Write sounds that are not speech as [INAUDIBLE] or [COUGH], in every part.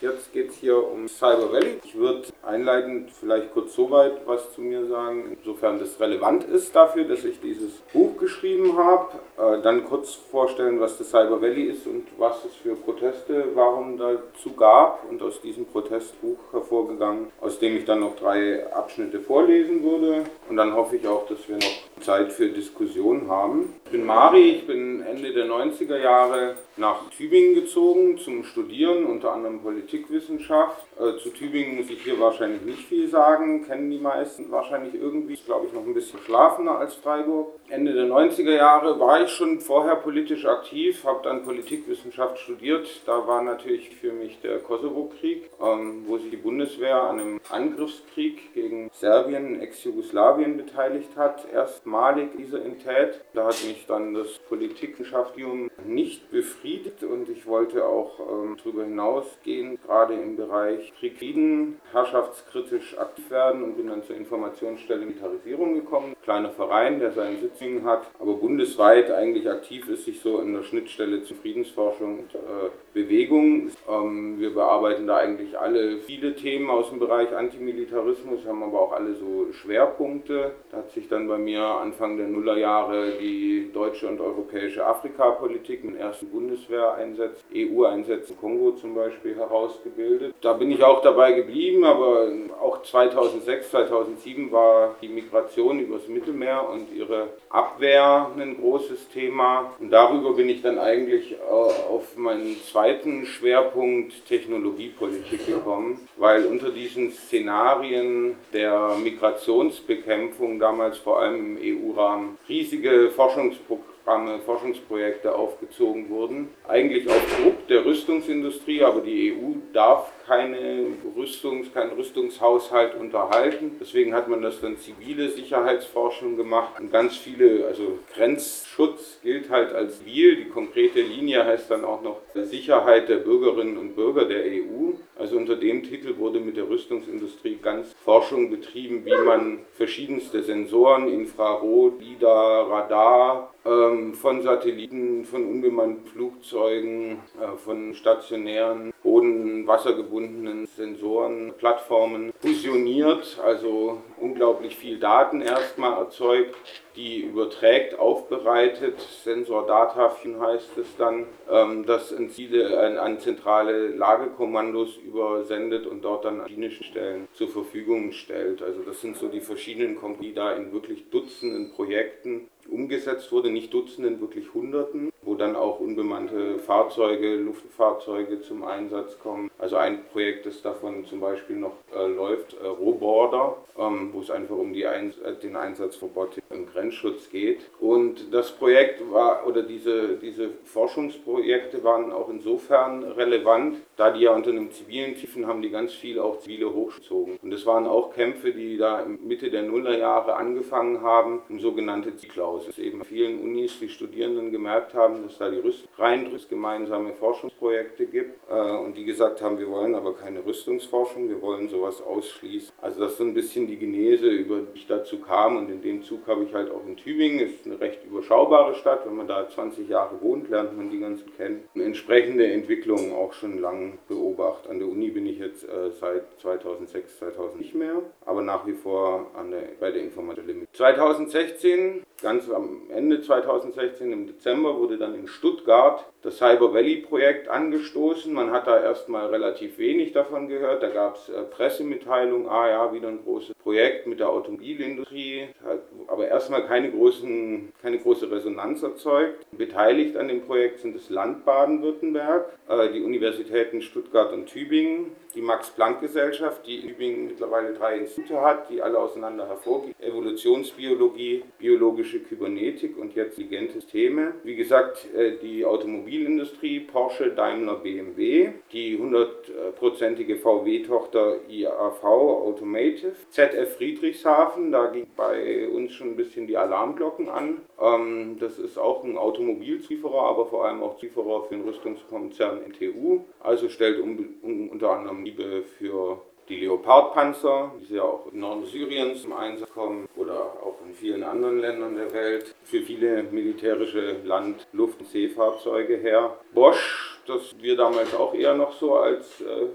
Jetzt geht es hier um Cyber Valley. Ich würde einleitend vielleicht kurz so weit was zu mir sagen, insofern das relevant ist dafür, dass ich dieses Buch geschrieben habe. Äh, dann kurz vorstellen, was das Cyber Valley ist und was es für Proteste, warum dazu gab und aus diesem Protestbuch hervorgegangen, aus dem ich dann noch drei Abschnitte vorlesen würde. Und dann hoffe ich auch, dass wir noch Zeit für Diskussion haben. Ich bin Mari, ich bin Ende der 90er Jahre nach Tübingen gezogen zum Studieren, unter anderem Politikwissenschaft. Äh, zu Tübingen muss ich hier wahrscheinlich nicht viel sagen, kennen die meisten wahrscheinlich irgendwie, ist glaube ich noch ein bisschen schlafender als Freiburg. Ende der 90er Jahre war ich schon vorher politisch aktiv, habe dann Politikwissenschaft studiert. Da war natürlich für mich der Kosovo-Krieg, ähm, wo sich die Bundeswehr an einem Angriffskrieg gegen Serbien, Ex-Jugoslawien beteiligt hat. Erstmalig diese Entität. Da hat mich dann das Politikwissenschaftsstudium nicht befriedigt befriedigt und ich wollte auch ähm, darüber hinausgehen, gerade im Bereich Frieden, herrschaftskritisch aktiv werden und bin dann zur Informationsstelle Militarisierung gekommen. Kleiner Verein, der seinen Sitzungen hat, aber bundesweit eigentlich aktiv ist, sich so in der Schnittstelle zur Friedensforschung und äh, Bewegung. Ähm, wir bearbeiten da eigentlich alle viele Themen aus dem Bereich Antimilitarismus, haben aber auch alle so Schwerpunkte. Da hat sich dann bei mir Anfang der Nullerjahre die deutsche und europäische Afrikapolitik mit ersten Bundes Bundeswehreinsätzen, EU-Einsätzen, Kongo zum Beispiel herausgebildet. Da bin ich auch dabei geblieben, aber auch 2006, 2007 war die Migration übers Mittelmeer und ihre Abwehr ein großes Thema. Und darüber bin ich dann eigentlich äh, auf meinen zweiten Schwerpunkt Technologiepolitik gekommen, weil unter diesen Szenarien der Migrationsbekämpfung damals vor allem im EU-Rahmen riesige Forschungsprogramme Programme, Forschungsprojekte aufgezogen wurden. Eigentlich auf Druck der Rüstungsindustrie, aber die EU darf keine Rüstungs-, keinen Rüstungshaushalt unterhalten. Deswegen hat man das dann zivile Sicherheitsforschung gemacht und ganz viele, also Grenzschutz gilt halt als zivil. Die konkrete Linie heißt dann auch noch Sicherheit der Bürgerinnen und Bürger der EU. Also unter dem Titel wurde mit der Rüstungsindustrie ganz Forschung betrieben, wie man verschiedenste Sensoren, Infrarot, LIDAR, Radar, von Satelliten, von unbemannten Flugzeugen, äh, von stationären, boden-, wassergebundenen Sensoren, Plattformen fusioniert, also unglaublich viel Daten erstmal erzeugt, die überträgt, aufbereitet, Sensor Data heißt es dann, ähm, das an Ziele, an zentrale Lagekommandos übersendet und dort an klinischen Stellen zur Verfügung stellt. Also das sind so die verschiedenen Komponenten, die da in wirklich Dutzenden Projekten umgesetzt wurde, nicht Dutzenden, wirklich Hunderten, wo dann auch unbemannte Fahrzeuge, Luftfahrzeuge zum Einsatz kommen. Also ein Projekt, das davon zum Beispiel noch äh, läuft, äh, Roborder, ähm, wo es einfach um die Ein äh, den Einsatz von Robotik im Grenzschutz geht. Und das Projekt war, oder diese, diese Forschungsprojekte waren auch insofern relevant, da die ja unter einem zivilen Tiefen haben die ganz viel auch zivile hochgezogen. Und es waren auch Kämpfe, die da Mitte der Nullerjahre angefangen haben, um sogenannte Zielklaus aus. Es eben vielen Unis die Studierenden gemerkt haben, dass da die Rüst Rheindrüst gemeinsame Forschungsprojekte gibt äh, und die gesagt haben, wir wollen aber keine Rüstungsforschung, wir wollen sowas ausschließen. Also das ist so ein bisschen die Genese, über die ich dazu kam und in dem Zug habe ich halt auch in Tübingen, ist eine recht überschaubare Stadt, wenn man da 20 Jahre wohnt, lernt man die ganzen kennen. Eine entsprechende Entwicklung auch schon lang beobachtet. An der Uni bin ich jetzt äh, seit 2006, 2000 nicht mehr, aber nach wie vor an der, bei der Informatik. 2016 Ganz am Ende 2016, im Dezember, wurde dann in Stuttgart das Cyber Valley Projekt angestoßen. Man hat da erstmal relativ wenig davon gehört. Da gab es äh, Pressemitteilungen, ah ja, wieder ein großes Projekt mit der Automobilindustrie, hat aber erstmal keine, großen, keine große Resonanz erzeugt. Beteiligt an dem Projekt sind das Land Baden-Württemberg, äh, die Universitäten Stuttgart und Tübingen, die Max-Planck-Gesellschaft, die in Tübingen mittlerweile drei Institute hat, die alle auseinander hervorgehen. Evolutionsbiologie, biologische Kybernetik und jetzt intelligente Systeme. Wie gesagt, äh, die Automobilindustrie, Porsche, Daimler, BMW, die hundertprozentige VW-Tochter IAV Automotive, ZF Friedrichshafen, da ging bei uns schon ein bisschen die Alarmglocken an. Ähm, das ist auch ein Automobilzulieferer, aber vor allem auch Zulieferer für den Rüstungskonzern NTU. Also stellt unter anderem Liebe für die Leopardpanzer, die ja auch im Norden Syriens zum Einsatz kommen oder auch in vielen anderen Ländern der Welt, für viele militärische Land-, Luft- und Seefahrzeuge her. Bosch, das wir damals auch eher noch so als äh,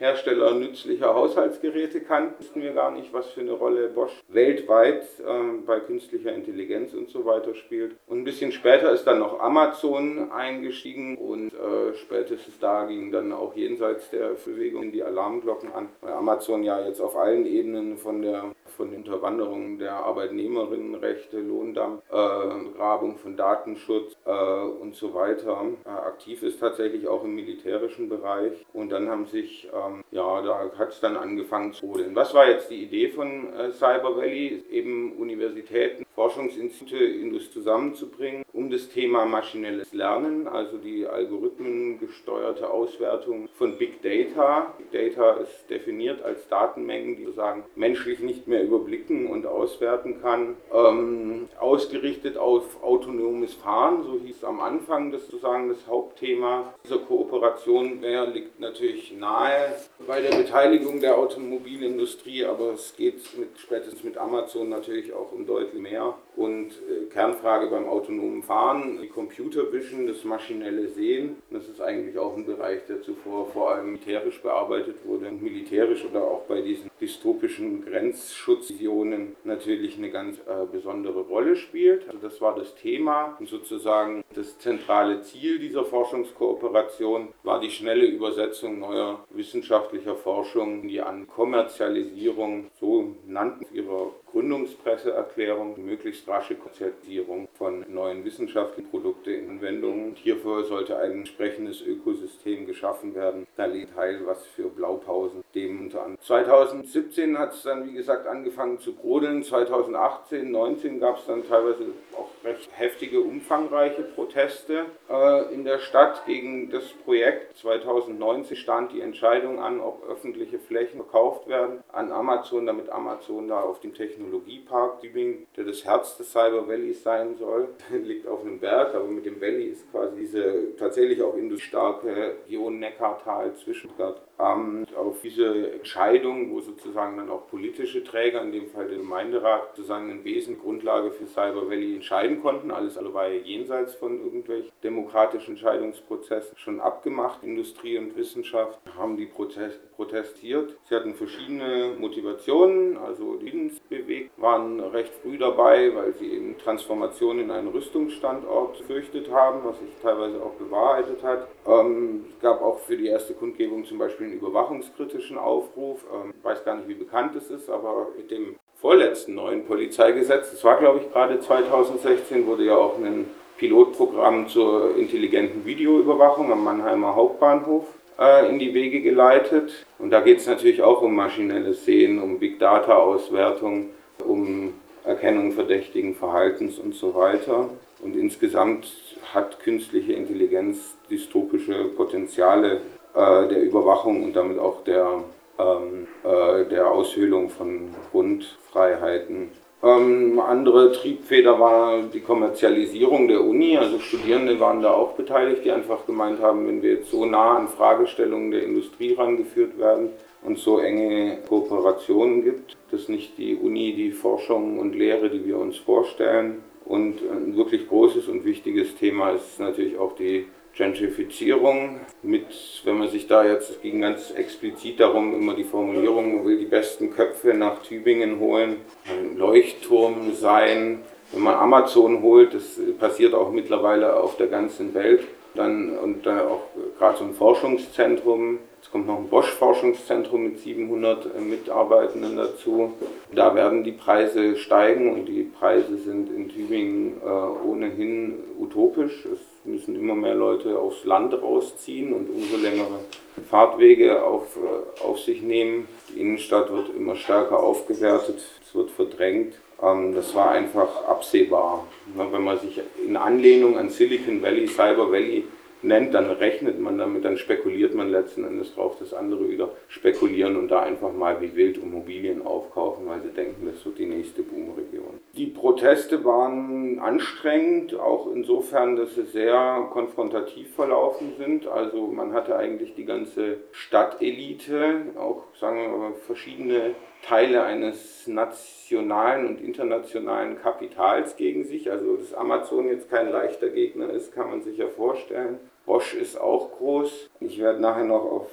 Hersteller nützlicher Haushaltsgeräte kannten, wussten wir gar nicht, was für eine Rolle Bosch weltweit äh, bei künstlicher Intelligenz und so weiter spielt. Und ein bisschen später ist dann noch Amazon eingestiegen und äh, spätestens da ging dann auch jenseits der Bewegung die Alarmglocken an, weil Amazon ja jetzt auf allen Ebenen von der von Unterwanderung der Arbeitnehmerinnenrechte, Lohndampf, äh, Grabung von Datenschutz äh, und so weiter äh, aktiv ist, tatsächlich auch im militärischen Bereich. Und dann haben sich, ähm, ja, da hat es dann angefangen zu rodeln. Was war jetzt die Idee von äh, Cyber Valley? Eben Universitäten, Forschungsinstitute zusammenzubringen, um das Thema maschinelles Lernen, also die algorithmengesteuerte Auswertung von Big Data. Big Data ist definiert als Datenmengen, die sozusagen menschlich nicht mehr überblicken und auswerten kann. Ähm, ausgerichtet auf autonomes Fahren, so hieß es am Anfang, das sozusagen das Hauptthema dieser Kooperation. Wer liegt natürlich nahe bei der Beteiligung der Automobilindustrie, aber es geht mit, spätestens mit Amazon natürlich auch um deutlich mehr. Und äh, Kernfrage beim autonomen Fahren, die Computer Vision, das maschinelle Sehen. Das ist eigentlich auch ein Bereich, der zuvor vor allem militärisch bearbeitet wurde. Militärisch oder auch bei diesen dystopischen Grenzschutzvisionen natürlich eine ganz äh, besondere Rolle spielt. Also das war das Thema und sozusagen das zentrale Ziel dieser Forschungskooperation war die schnelle Übersetzung neuer wissenschaftlicher Forschung, die an Kommerzialisierung, so nannten sie ihre Gründungspresseerklärung, möglichst rasche Konzertierung von neuen wissenschaftlichen Produkten in Anwendungen. Hierfür sollte ein entsprechendes Ökosystem geschaffen werden. Da liegt Teil was für Blaupausen dem unter anderem. 2017 hat es dann, wie gesagt, angefangen zu brodeln. 2018, 2019 gab es dann teilweise auch recht heftige, umfangreiche Proteste äh, in der Stadt gegen das Projekt. 2019 stand die Entscheidung an, ob öffentliche Flächen verkauft werden an Amazon, damit Amazon da auf dem Technologiepark Tübingen, der das Herz des Cyber Valleys sein soll, [LAUGHS] liegt auf einem Berg, aber mit dem Valley ist quasi diese tatsächlich auch industriestarke Region Neckartal zwischen ähm, auf diese Entscheidung, wo sozusagen dann auch politische Träger, in dem Fall der Gemeinderat, sozusagen in Wesen Grundlage für Cyber Valley entscheiden konnten. Alles allebei jenseits von irgendwelchen demokratischen Entscheidungsprozessen schon abgemacht. Industrie und Wissenschaft haben die Protest, protestiert. Sie hatten verschiedene Motivationen, also bewegt, waren recht früh dabei, weil sie eben Transformation in einen Rüstungsstandort fürchtet haben, was sich teilweise auch bewahrheitet hat. Ähm, es gab auch für die erste Kundgebung zum Beispiel einen überwachungskritischen Aufruf. Ähm, ich weiß gar nicht, wie bekannt es ist, aber mit dem vorletzten neuen Polizeigesetz, das war glaube ich gerade 2016, wurde ja auch ein Pilotprogramm zur intelligenten Videoüberwachung am Mannheimer Hauptbahnhof äh, in die Wege geleitet. Und da geht es natürlich auch um maschinelles Sehen, um Big Data Auswertung, um Erkennung verdächtigen Verhaltens und so weiter. Und insgesamt hat künstliche Intelligenz dystopische Potenziale äh, der Überwachung und damit auch der, ähm, äh, der Aushöhlung von Grundfreiheiten. Ähm, andere Triebfeder war die Kommerzialisierung der Uni, also Studierende waren da auch beteiligt, die einfach gemeint haben, wenn wir jetzt so nah an Fragestellungen der Industrie rangeführt werden und so enge Kooperationen gibt, dass nicht die Uni die Forschung und Lehre, die wir uns vorstellen. Und ein wirklich großes und wichtiges Thema ist natürlich auch die Gentrifizierung mit, wenn man sich da jetzt, es ging ganz explizit darum, immer die Formulierung, man will die besten Köpfe nach Tübingen holen, ein Leuchtturm sein. Wenn man Amazon holt, das passiert auch mittlerweile auf der ganzen Welt, dann und dann auch gerade so ein Forschungszentrum. Jetzt kommt noch ein Bosch-Forschungszentrum mit 700 Mitarbeitenden dazu. Da werden die Preise steigen und die Preise sind in Tübingen äh, ohnehin utopisch. Es müssen immer mehr Leute aufs Land rausziehen und umso längere Fahrtwege auf, äh, auf sich nehmen. Die Innenstadt wird immer stärker aufgewertet, es wird verdrängt. Ähm, das war einfach absehbar. Wenn man sich in Anlehnung an Silicon Valley, Cyber Valley nennt, dann rechnet man damit, dann spekuliert man letzten Endes drauf, dass andere wieder spekulieren und da einfach mal wie wild Immobilien aufkaufen, weil sie denken, das wird die nächste Boomregion. Die Proteste waren anstrengend, auch insofern, dass sie sehr konfrontativ verlaufen sind. Also man hatte eigentlich die ganze Stadtelite, auch sagen wir mal verschiedene Teile eines nationalen und internationalen Kapitals gegen sich. Also dass Amazon jetzt kein leichter Gegner ist, kann man sich ja vorstellen. Bosch ist auch groß. Ich werde nachher noch auf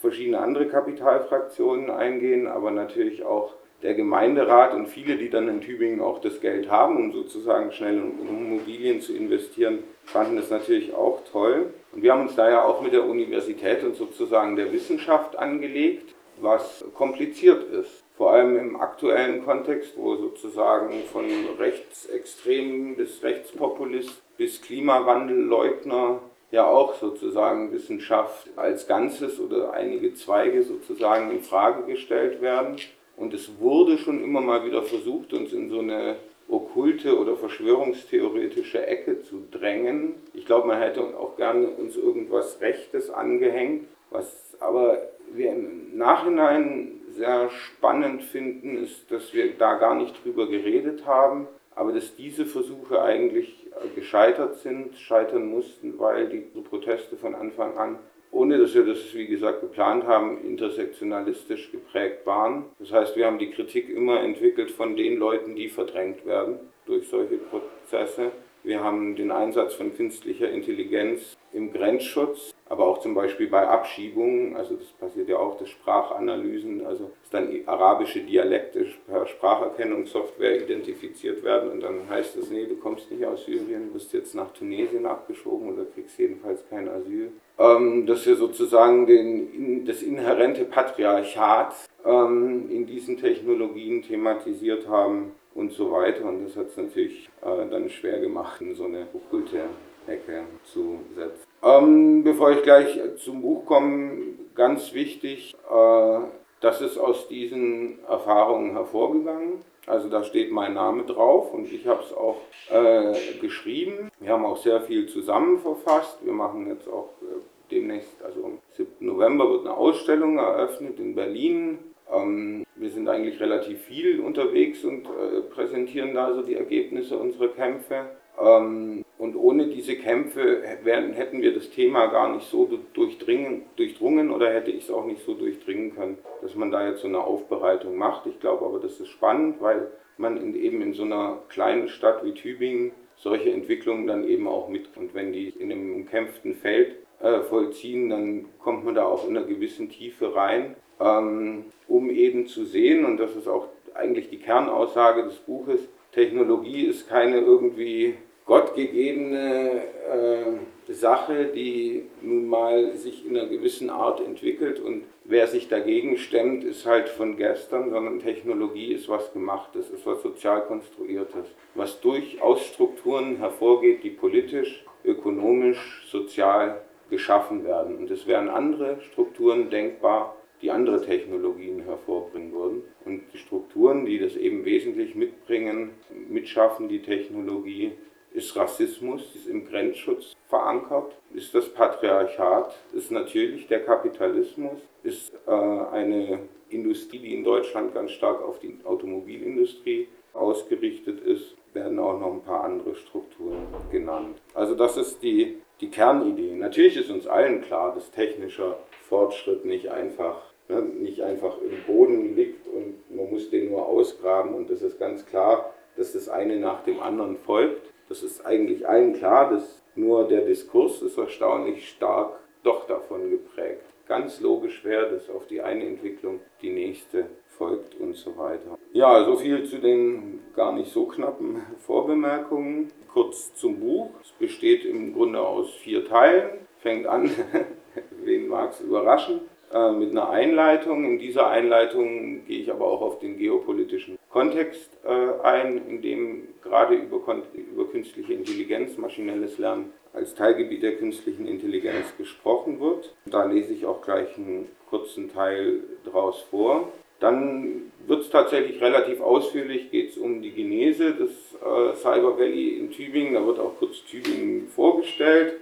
verschiedene andere Kapitalfraktionen eingehen, aber natürlich auch der Gemeinderat und viele, die dann in Tübingen auch das Geld haben, um sozusagen schnell in Immobilien zu investieren, fanden das natürlich auch toll. Und wir haben uns da ja auch mit der Universität und sozusagen der Wissenschaft angelegt, was kompliziert ist. Vor allem im aktuellen Kontext, wo sozusagen von Rechtsextremen bis Rechtspopulist bis Klimawandelleugner ja auch sozusagen Wissenschaft als Ganzes oder einige Zweige sozusagen in Frage gestellt werden. Und es wurde schon immer mal wieder versucht, uns in so eine okkulte oder verschwörungstheoretische Ecke zu drängen. Ich glaube, man hätte auch gerne uns irgendwas Rechtes angehängt, was aber wir im Nachhinein sehr spannend finden, ist, dass wir da gar nicht drüber geredet haben, aber dass diese Versuche eigentlich gescheitert sind, scheitern mussten, weil die Proteste von Anfang an ohne dass wir das, wie gesagt, geplant haben, intersektionalistisch geprägt waren. Das heißt, wir haben die Kritik immer entwickelt von den Leuten, die verdrängt werden durch solche Prozesse. Wir haben den Einsatz von künstlicher Intelligenz im Grenzschutz, aber auch zum Beispiel bei Abschiebungen. Also das passiert ja auch, dass Sprachanalysen, also dass dann arabische Dialekte per Spracherkennungssoftware identifiziert werden und dann heißt es, nee, du kommst nicht aus Syrien, du bist jetzt nach Tunesien abgeschoben oder kriegst jedenfalls kein Asyl. Ähm, dass wir sozusagen den, das inhärente Patriarchat ähm, in diesen Technologien thematisiert haben und so weiter. Und das hat es natürlich äh, dann schwer gemacht, in so eine okkulte Ecke zu setzen. Ähm, bevor ich gleich zum Buch komme, ganz wichtig, äh, das ist aus diesen Erfahrungen hervorgegangen. Also da steht mein Name drauf und ich habe es auch äh, geschrieben. Wir haben auch sehr viel zusammen verfasst. Wir machen jetzt auch äh, demnächst, also am 7. November wird eine Ausstellung eröffnet in Berlin ähm, wir sind eigentlich relativ viel unterwegs und äh, präsentieren da so die Ergebnisse unserer Kämpfe. Ähm, und ohne diese Kämpfe wären, hätten wir das Thema gar nicht so durchdrungen oder hätte ich es auch nicht so durchdringen können, dass man da jetzt so eine Aufbereitung macht. Ich glaube aber, das ist spannend, weil man in, eben in so einer kleinen Stadt wie Tübingen solche Entwicklungen dann eben auch mit. Und wenn die in einem umkämpften Feld äh, vollziehen, dann kommt man da auch in einer gewissen Tiefe rein ähm, um eben zu sehen, und das ist auch eigentlich die Kernaussage des Buches, Technologie ist keine irgendwie gottgegebene äh, Sache, die nun mal sich in einer gewissen Art entwickelt und wer sich dagegen stemmt, ist halt von gestern, sondern Technologie ist was Gemachtes, ist was sozial konstruiertes, was durchaus Strukturen hervorgeht, die politisch, ökonomisch, sozial geschaffen werden. Und es wären andere Strukturen denkbar, die andere Technologien hervorbringen würden. Und die Strukturen, die das eben wesentlich mitbringen, mitschaffen, die Technologie, ist Rassismus, ist im Grenzschutz verankert, ist das Patriarchat, ist natürlich der Kapitalismus, ist äh, eine Industrie, die in Deutschland ganz stark auf die Automobilindustrie ausgerichtet ist, werden auch noch ein paar andere Strukturen genannt. Also das ist die, die Kernidee. Natürlich ist uns allen klar, dass technischer Fortschritt nicht einfach, ne, nicht einfach im Boden liegt und man muss den nur ausgraben und es ist ganz klar, dass das eine nach dem anderen folgt. Das ist eigentlich allen klar, dass nur der Diskurs ist erstaunlich stark doch davon geprägt. Ganz logisch wäre, dass auf die eine Entwicklung die nächste folgt und so weiter. Ja, so viel zu den gar nicht so knappen [LAUGHS] Vorbemerkungen. Kurz zum Buch. Es besteht im Grunde aus vier Teilen. Fängt an [LAUGHS] wen mag es überraschen, äh, mit einer Einleitung. In dieser Einleitung gehe ich aber auch auf den geopolitischen Kontext äh, ein, in dem gerade über, über künstliche Intelligenz, maschinelles Lernen als Teilgebiet der künstlichen Intelligenz gesprochen wird. Da lese ich auch gleich einen kurzen Teil draus vor. Dann wird es tatsächlich relativ ausführlich, geht es um die Genese des äh, Cyber Valley in Tübingen. Da wird auch kurz Tübingen vorgestellt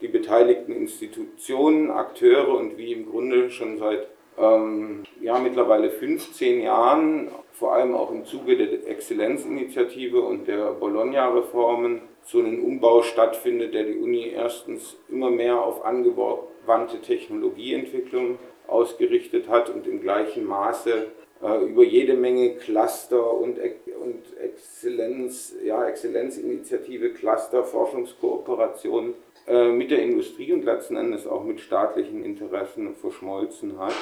die beteiligten Institutionen, Akteure und wie im Grunde schon seit ähm, ja, mittlerweile 15 Jahren, vor allem auch im Zuge der Exzellenzinitiative und der Bologna-Reformen, so ein Umbau stattfindet, der die Uni erstens immer mehr auf angewandte Technologieentwicklung ausgerichtet hat und im gleichen Maße äh, über jede Menge Cluster und, und Exzellenz, ja, Exzellenzinitiative, Cluster, Forschungskooperation äh, mit der Industrie und letzten Endes auch mit staatlichen Interessen verschmolzen hat.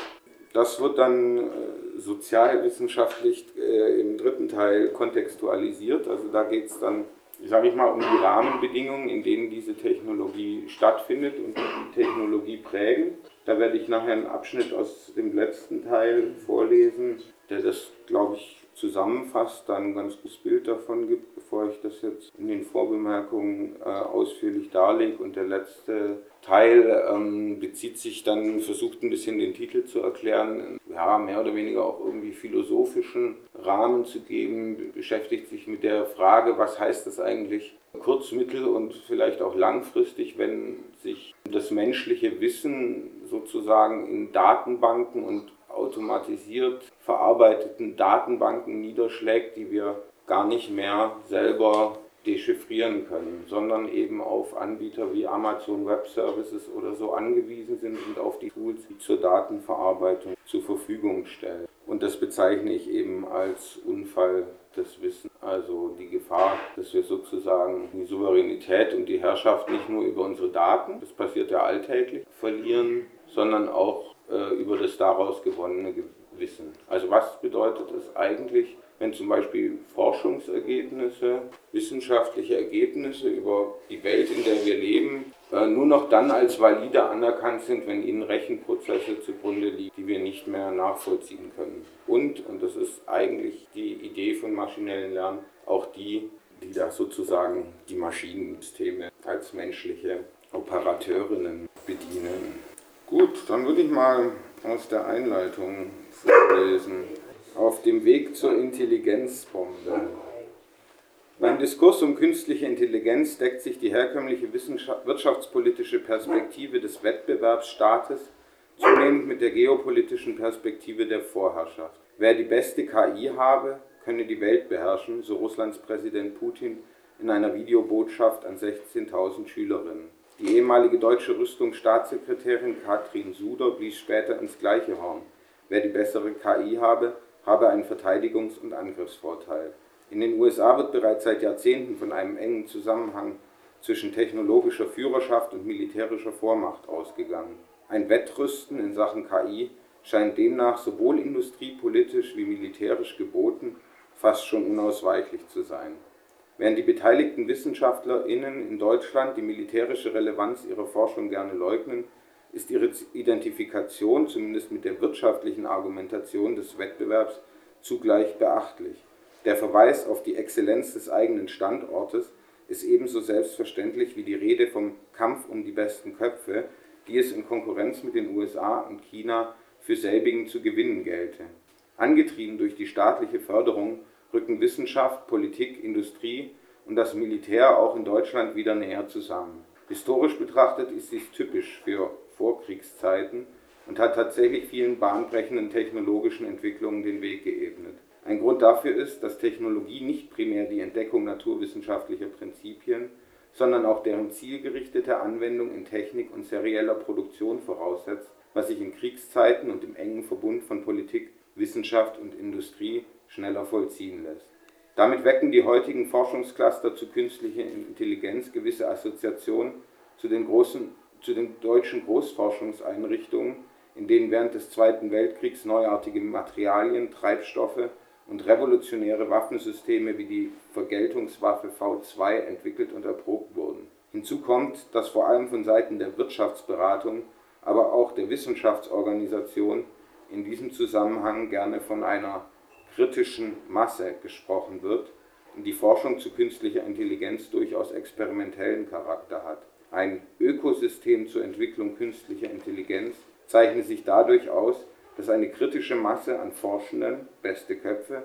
Das wird dann äh, sozialwissenschaftlich äh, im dritten Teil kontextualisiert. Also da geht es dann, sage ich mal, um die Rahmenbedingungen, in denen diese Technologie stattfindet und die Technologie prägen. Da werde ich nachher einen Abschnitt aus dem letzten Teil vorlesen, der das, glaube ich, zusammenfasst, dann ein ganz gutes Bild davon gibt, bevor ich das jetzt in den Vorbemerkungen äh, ausführlich darlege. Und der letzte Teil ähm, bezieht sich dann, versucht ein bisschen den Titel zu erklären, ja, mehr oder weniger auch irgendwie philosophischen Rahmen zu geben, beschäftigt sich mit der Frage, was heißt das eigentlich kurz-, mittel- und vielleicht auch langfristig, wenn sich das menschliche Wissen sozusagen in Datenbanken und automatisiert verarbeiteten Datenbanken niederschlägt, die wir gar nicht mehr selber dechiffrieren können, sondern eben auf Anbieter wie Amazon Web Services oder so angewiesen sind und auf die Tools, die zur Datenverarbeitung zur Verfügung stellen. Und das bezeichne ich eben als Unfall des Wissens, also die Gefahr, dass wir sozusagen die Souveränität und die Herrschaft nicht nur über unsere Daten, das passiert ja alltäglich, verlieren, sondern auch äh, über das daraus gewonnene Wissen. Also was bedeutet es eigentlich, wenn zum Beispiel Forschungsergebnisse, wissenschaftliche Ergebnisse über die Welt, in der wir leben, äh, nur noch dann als valide anerkannt sind, wenn ihnen Rechenprozesse zugrunde liegen, die wir nicht mehr nachvollziehen können. Und, und das ist eigentlich die Idee von maschinellen Lernen, auch die, die da sozusagen die Maschinensysteme als menschliche Operateurinnen bedienen. Gut, dann würde ich mal aus der Einleitung vorlesen. Auf dem Weg zur Intelligenzbombe. Beim Diskurs um künstliche Intelligenz deckt sich die herkömmliche wirtschaftspolitische Perspektive des Wettbewerbsstaates zunehmend mit der geopolitischen Perspektive der Vorherrschaft. Wer die beste KI habe, könne die Welt beherrschen, so Russlands Präsident Putin in einer Videobotschaft an 16.000 Schülerinnen. Die ehemalige deutsche Rüstungsstaatssekretärin Katrin Suder blies später ins gleiche Horn. Wer die bessere KI habe, habe einen Verteidigungs- und Angriffsvorteil. In den USA wird bereits seit Jahrzehnten von einem engen Zusammenhang zwischen technologischer Führerschaft und militärischer Vormacht ausgegangen. Ein Wettrüsten in Sachen KI scheint demnach sowohl industriepolitisch wie militärisch geboten, fast schon unausweichlich zu sein. Während die beteiligten WissenschaftlerInnen in Deutschland die militärische Relevanz ihrer Forschung gerne leugnen, ist ihre Identifikation zumindest mit der wirtschaftlichen Argumentation des Wettbewerbs zugleich beachtlich. Der Verweis auf die Exzellenz des eigenen Standortes ist ebenso selbstverständlich wie die Rede vom Kampf um die besten Köpfe, die es in Konkurrenz mit den USA und China für selbigen zu gewinnen gelte. Angetrieben durch die staatliche Förderung rücken Wissenschaft, Politik, Industrie und das Militär auch in Deutschland wieder näher zusammen. Historisch betrachtet ist dies typisch für Vorkriegszeiten und hat tatsächlich vielen bahnbrechenden technologischen Entwicklungen den Weg geebnet. Ein Grund dafür ist, dass Technologie nicht primär die Entdeckung naturwissenschaftlicher Prinzipien, sondern auch deren zielgerichtete Anwendung in Technik und serieller Produktion voraussetzt, was sich in Kriegszeiten und im engen Verbund von Politik, Wissenschaft und Industrie schneller vollziehen lässt. Damit wecken die heutigen Forschungscluster zu künstlicher Intelligenz gewisse Assoziationen zu den, großen, zu den deutschen Großforschungseinrichtungen, in denen während des Zweiten Weltkriegs neuartige Materialien, Treibstoffe und revolutionäre Waffensysteme wie die Vergeltungswaffe V2 entwickelt und erprobt wurden. Hinzu kommt, dass vor allem von Seiten der Wirtschaftsberatung, aber auch der Wissenschaftsorganisation in diesem Zusammenhang gerne von einer kritischen Masse gesprochen wird und die Forschung zu künstlicher Intelligenz durchaus experimentellen Charakter hat. Ein Ökosystem zur Entwicklung künstlicher Intelligenz zeichnet sich dadurch aus, dass eine kritische Masse an Forschenden, beste Köpfe,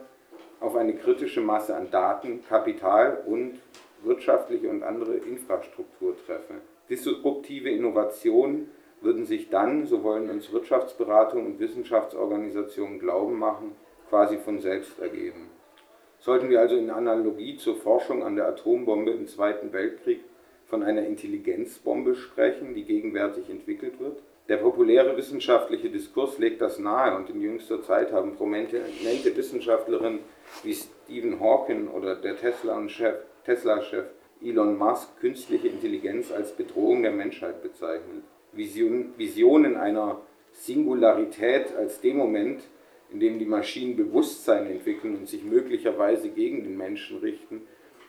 auf eine kritische Masse an Daten, Kapital und wirtschaftliche und andere Infrastruktur treffe. Disruptive Innovationen würden sich dann, so wollen uns Wirtschaftsberatung und Wissenschaftsorganisationen glauben machen, quasi von selbst ergeben. Sollten wir also in Analogie zur Forschung an der Atombombe im Zweiten Weltkrieg von einer Intelligenzbombe sprechen, die gegenwärtig entwickelt wird, Der populäre wissenschaftliche Diskurs legt das nahe und in jüngster Zeit haben prominente Wissenschaftlerinnen wie Stephen Hawking oder der Tesla-Chef Tesla Elon Musk künstliche Intelligenz als Bedrohung der Menschheit bezeichnet. Vision, Visionen einer Singularität als dem Moment, in dem die Maschinen Bewusstsein entwickeln und sich möglicherweise gegen den Menschen richten,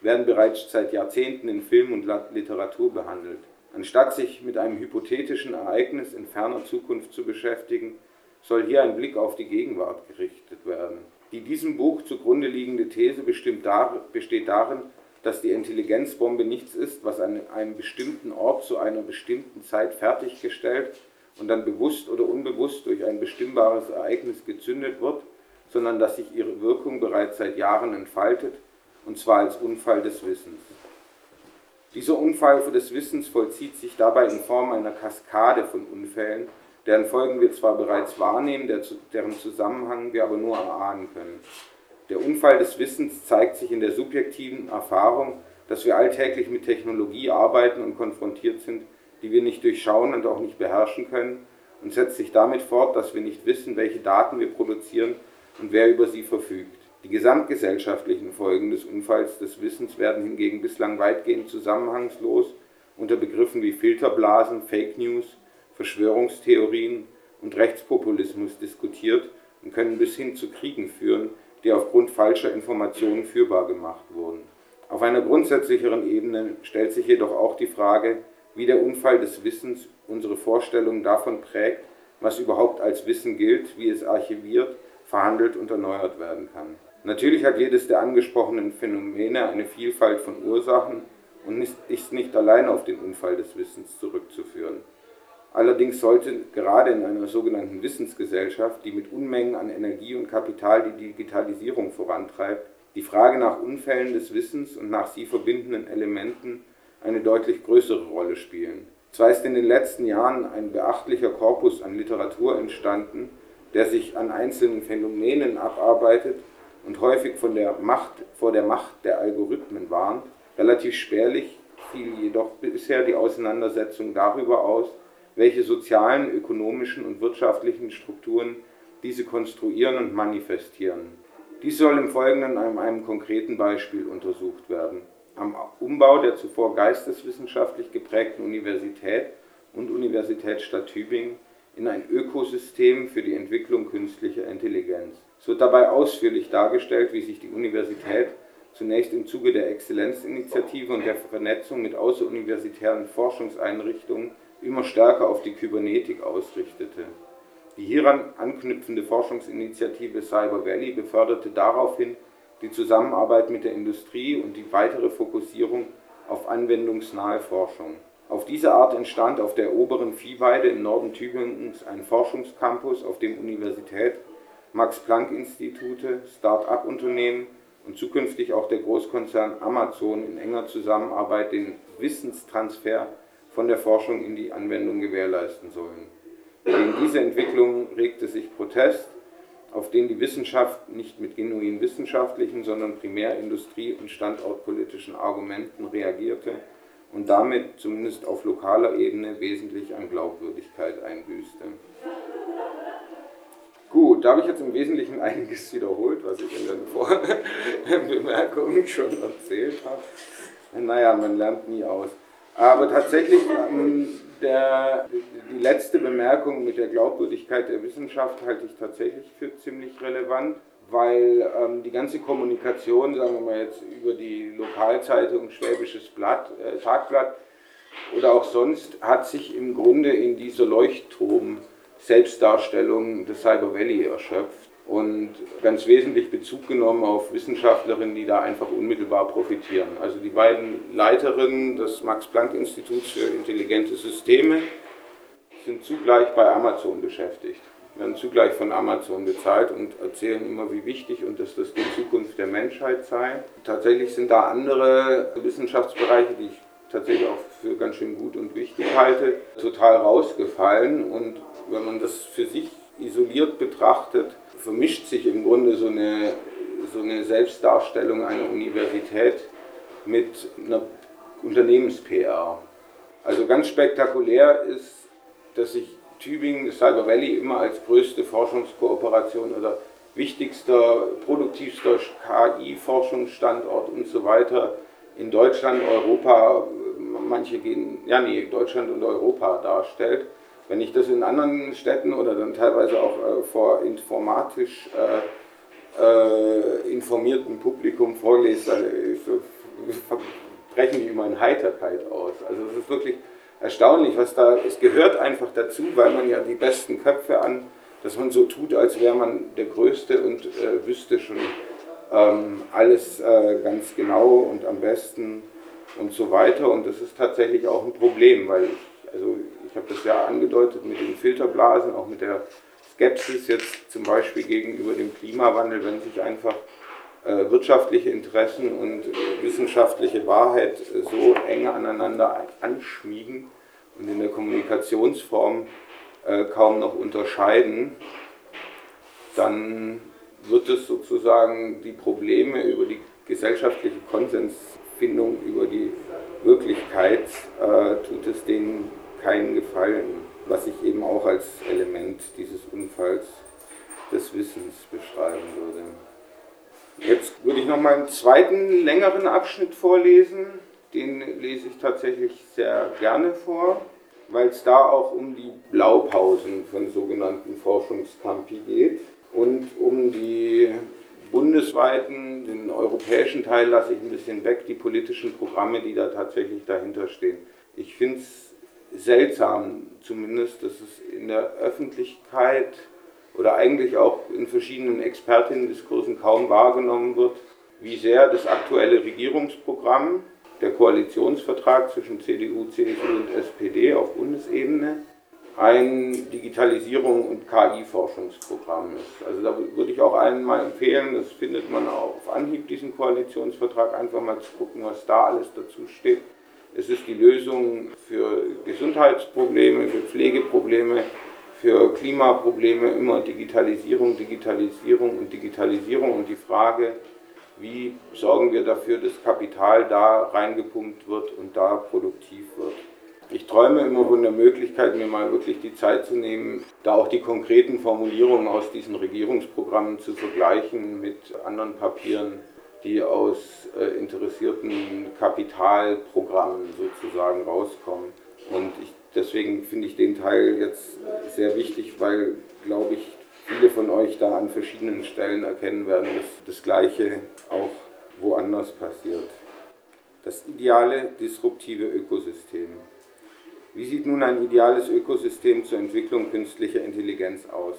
werden bereits seit Jahrzehnten in Film und Literatur behandelt. Anstatt sich mit einem hypothetischen Ereignis in ferner Zukunft zu beschäftigen, soll hier ein Blick auf die Gegenwart gerichtet werden. Die diesem Buch zugrunde liegende These besteht darin, dass die Intelligenzbombe nichts ist, was an einem bestimmten Ort zu einer bestimmten Zeit fertiggestellt und dann bewusst oder unbewusst durch ein bestimmbares Ereignis gezündet wird, sondern dass sich ihre Wirkung bereits seit Jahren entfaltet, und zwar als Unfall des Wissens. Dieser Unfall des Wissens vollzieht sich dabei in Form einer Kaskade von Unfällen, deren Folgen wir zwar bereits wahrnehmen, deren Zusammenhang wir aber nur erahnen können. Der Unfall des Wissens zeigt sich in der subjektiven Erfahrung, dass wir alltäglich mit Technologie arbeiten und konfrontiert sind, die wir nicht durchschauen und auch nicht beherrschen können, und setzt sich damit fort, dass wir nicht wissen, welche Daten wir produzieren und wer über sie verfügt. Die gesamtgesellschaftlichen Folgen des Unfalls des Wissens werden hingegen bislang weitgehend zusammenhangslos unter Begriffen wie Filterblasen, Fake News, Verschwörungstheorien und Rechtspopulismus diskutiert und können bis hin zu Kriegen führen, die aufgrund falscher Informationen führbar gemacht wurden. Auf einer grundsätzlicheren Ebene stellt sich jedoch auch die Frage, wie der Unfall des Wissens unsere Vorstellungen davon prägt, was überhaupt als Wissen gilt, wie es archiviert, verhandelt und erneuert werden kann. Natürlich hat jedes der angesprochenen Phänomene eine Vielfalt von Ursachen und ist nicht allein auf den Unfall des Wissens zurückzuführen. Allerdings sollte gerade in einer sogenannten Wissensgesellschaft, die mit Unmengen an Energie und Kapital die Digitalisierung vorantreibt, die Frage nach Unfällen des Wissens und nach sie verbindenden Elementen eine deutlich größere Rolle spielen. Zwar ist in den letzten Jahren ein beachtlicher Korpus an Literatur entstanden, der sich an einzelnen Phänomenen abarbeitet und häufig von der Macht, vor der Macht der Algorithmen warnt. Relativ spärlich fiel jedoch bisher die Auseinandersetzung darüber aus, welche sozialen, ökonomischen und wirtschaftlichen Strukturen diese konstruieren und manifestieren. Dies soll im Folgenden an einem konkreten Beispiel untersucht werden am Umbau der zuvor geisteswissenschaftlich geprägten Universität und Universitätsstadt Tübingen in ein Ökosystem für die Entwicklung künstlicher Intelligenz. Es wird dabei ausführlich dargestellt, wie sich die Universität zunächst im Zuge der Exzellenzinitiative und der Vernetzung mit außeruniversitären Forschungseinrichtungen immer stärker auf die Kybernetik ausrichtete. Die hieran anknüpfende Forschungsinitiative Cyber Valley beförderte daraufhin die Zusammenarbeit mit der Industrie und die weitere Fokussierung auf anwendungsnahe Forschung. Auf diese Art entstand auf der oberen Viehweide im Norden Tübingens ein Forschungscampus, auf dem Universität, Max-Planck-Institute, Start-up-Unternehmen und zukünftig auch der Großkonzern Amazon in enger Zusammenarbeit den Wissenstransfer von der Forschung in die Anwendung gewährleisten sollen. Gegen diese Entwicklung regte sich Protest auf den die Wissenschaft nicht mit genuin wissenschaftlichen, sondern primär industrie- und standortpolitischen Argumenten reagierte und damit zumindest auf lokaler Ebene wesentlich an Glaubwürdigkeit einbüßte. Gut, da habe ich jetzt im Wesentlichen einiges wiederholt, was ich in den Vorbemerkungen schon erzählt habe. Naja, man lernt nie aus. Aber tatsächlich ähm, der, die letzte Bemerkung mit der Glaubwürdigkeit der Wissenschaft halte ich tatsächlich für ziemlich relevant, weil ähm, die ganze Kommunikation, sagen wir mal jetzt über die Lokalzeitung Schwäbisches Blatt, äh, Tagblatt oder auch sonst, hat sich im Grunde in dieser Leuchtturm-Selbstdarstellung des Cyber Valley erschöpft und ganz wesentlich Bezug genommen auf Wissenschaftlerinnen, die da einfach unmittelbar profitieren. Also die beiden Leiterinnen des Max-Planck-Instituts für intelligente Systeme sind zugleich bei Amazon beschäftigt, werden zugleich von Amazon bezahlt und erzählen immer, wie wichtig und dass das die Zukunft der Menschheit sei. Tatsächlich sind da andere Wissenschaftsbereiche, die ich tatsächlich auch für ganz schön gut und wichtig halte, total rausgefallen und wenn man das für sich isoliert betrachtet, vermischt sich im Grunde so eine, so eine Selbstdarstellung einer Universität mit einer Unternehmens-PR. Also ganz spektakulär ist, dass sich Tübingen, Cyber Valley immer als größte Forschungskooperation oder wichtigster, produktivster KI-Forschungsstandort und so weiter in Deutschland, Europa, manche gehen, ja nee, Deutschland und Europa darstellt. Wenn ich das in anderen Städten oder dann teilweise auch äh, vor informatisch äh, äh, informiertem Publikum vorlese, dann brechen die immer in Heiterkeit aus. Also es ist wirklich erstaunlich, was da, es gehört einfach dazu, weil man ja die besten Köpfe an, dass man so tut, als wäre man der Größte und äh, wüsste schon ähm, alles äh, ganz genau und am besten und so weiter. Und das ist tatsächlich auch ein Problem, weil ich, also habe das ja angedeutet mit den Filterblasen, auch mit der Skepsis jetzt zum Beispiel gegenüber dem Klimawandel, wenn sich einfach äh, wirtschaftliche Interessen und wissenschaftliche Wahrheit äh, so eng aneinander anschmiegen und in der Kommunikationsform äh, kaum noch unterscheiden, dann wird es sozusagen die Probleme über die gesellschaftliche Konsensfindung, über die Wirklichkeit, äh, tut es denen keinen Gefallen, was ich eben auch als Element dieses Unfalls des Wissens beschreiben würde. Jetzt würde ich noch mal einen zweiten längeren Abschnitt vorlesen. Den lese ich tatsächlich sehr gerne vor, weil es da auch um die Blaupausen von sogenannten Forschungscampi geht und um die bundesweiten, den europäischen Teil lasse ich ein bisschen weg, die politischen Programme, die da tatsächlich dahinter stehen. Ich finde es seltsam zumindest, dass es in der Öffentlichkeit oder eigentlich auch in verschiedenen Expertinnen-Diskursen kaum wahrgenommen wird, wie sehr das aktuelle Regierungsprogramm, der Koalitionsvertrag zwischen CDU, CSU und SPD auf Bundesebene ein Digitalisierung und KI-Forschungsprogramm ist. Also da würde ich auch allen mal empfehlen, das findet man auch auf Anhieb, diesen Koalitionsvertrag, einfach mal zu gucken, was da alles dazu steht. Es ist die Lösung für Gesundheitsprobleme, für Pflegeprobleme, für Klimaprobleme immer Digitalisierung, Digitalisierung und Digitalisierung und die Frage, wie sorgen wir dafür, dass Kapital da reingepumpt wird und da produktiv wird. Ich träume immer von der Möglichkeit, mir mal wirklich die Zeit zu nehmen, da auch die konkreten Formulierungen aus diesen Regierungsprogrammen zu vergleichen mit anderen Papieren, die aus äh, interessierten Kapitalprogrammen sozusagen rauskommen. Und ich deswegen finde ich den Teil jetzt sehr wichtig, weil, glaube ich, viele von euch da an verschiedenen Stellen erkennen werden, dass das Gleiche auch woanders passiert. Das ideale disruptive Ökosystem. Wie sieht nun ein ideales Ökosystem zur Entwicklung künstlicher Intelligenz aus?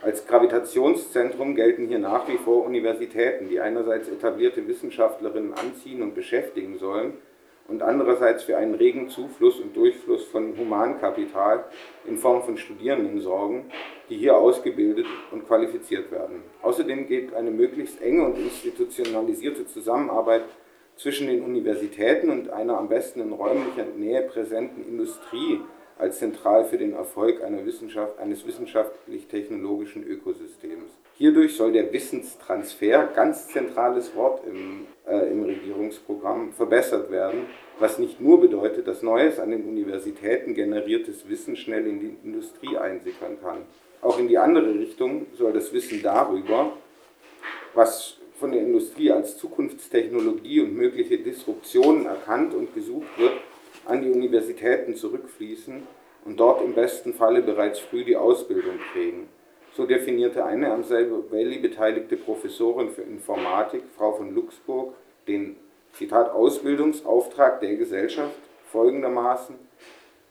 Als Gravitationszentrum gelten hier nach wie vor Universitäten, die einerseits etablierte Wissenschaftlerinnen anziehen und beschäftigen sollen und andererseits für einen regen Zufluss und Durchfluss von Humankapital in Form von Studierenden sorgen, die hier ausgebildet und qualifiziert werden. Außerdem geht eine möglichst enge und institutionalisierte Zusammenarbeit zwischen den Universitäten und einer am besten in räumlicher Nähe präsenten Industrie als zentral für den Erfolg Wissenschaft, eines wissenschaftlich-technologischen Ökosystems. Hierdurch soll der Wissenstransfer, ganz zentrales Wort im, äh, im Regierungsprogramm, verbessert werden, was nicht nur bedeutet, dass neues an den Universitäten generiertes Wissen schnell in die Industrie einsickern kann. Auch in die andere Richtung soll das Wissen darüber, was von der Industrie als Zukunftstechnologie und mögliche Disruptionen erkannt und gesucht wird, an die Universitäten zurückfließen und dort im besten Falle bereits früh die Ausbildung kriegen. So definierte eine am Cyber Valley beteiligte Professorin für Informatik, Frau von Luxburg, den Zitat Ausbildungsauftrag der Gesellschaft folgendermaßen: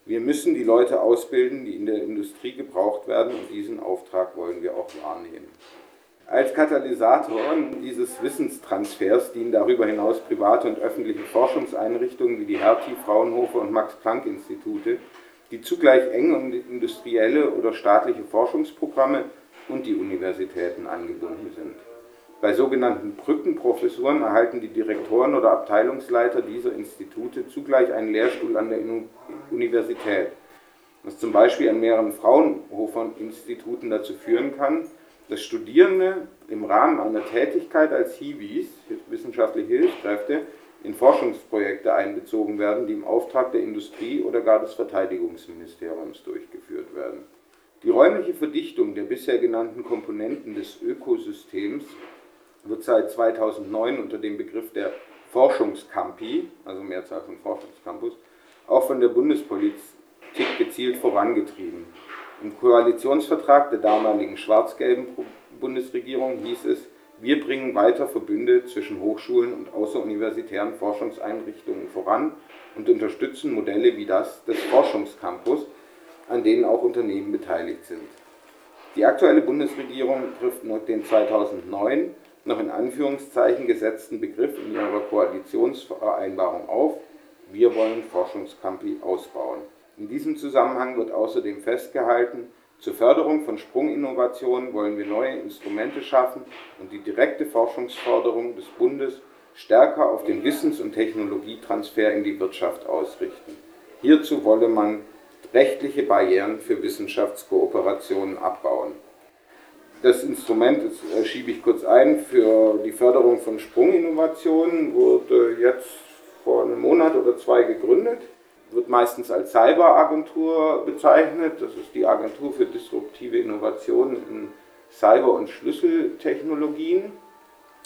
Wir müssen die Leute ausbilden, die in der Industrie gebraucht werden, und diesen Auftrag wollen wir auch wahrnehmen. Als Katalysator dieses Wissenstransfers dienen darüber hinaus private und öffentliche Forschungseinrichtungen wie die Hertie, Fraunhofer und Max-Planck-Institute, die zugleich eng und industrielle oder staatliche Forschungsprogramme und die Universitäten angebunden sind. Bei sogenannten Brückenprofessuren erhalten die Direktoren oder Abteilungsleiter dieser Institute zugleich einen Lehrstuhl an der Universität, was zum Beispiel an mehreren Fraunhofer-Instituten dazu führen kann, dass Studierende im Rahmen einer Tätigkeit als Hiwis, wissenschaftliche Hilfskräfte, in Forschungsprojekte einbezogen werden, die im Auftrag der Industrie oder gar des Verteidigungsministeriums durchgeführt werden. Die räumliche Verdichtung der bisher genannten Komponenten des Ökosystems wird seit 2009 unter dem Begriff der Forschungscampi, also Mehrzahl von Forschungscampus, auch von der Bundespolitik gezielt vorangetrieben. Im Koalitionsvertrag der damaligen schwarz-gelben Bundesregierung hieß es, wir bringen weiter Verbünde zwischen Hochschulen und außeruniversitären Forschungseinrichtungen voran und unterstützen Modelle wie das des Forschungscampus, an denen auch Unternehmen beteiligt sind. Die aktuelle Bundesregierung trifft den 2009 noch in Anführungszeichen gesetzten Begriff in ihrer Koalitionsvereinbarung auf, wir wollen Forschungscampi ausbauen. In diesem Zusammenhang wird außerdem festgehalten, zur Förderung von Sprunginnovationen wollen wir neue Instrumente schaffen und die direkte Forschungsförderung des Bundes stärker auf den Wissens- und Technologietransfer in die Wirtschaft ausrichten. Hierzu wolle man rechtliche Barrieren für Wissenschaftskooperationen abbauen. Das Instrument, das äh, schiebe ich kurz ein, für die Förderung von Sprunginnovationen wurde jetzt vor einem Monat oder zwei gegründet wird meistens als Cyberagentur bezeichnet. Das ist die Agentur für disruptive Innovationen in Cyber- und Schlüsseltechnologien.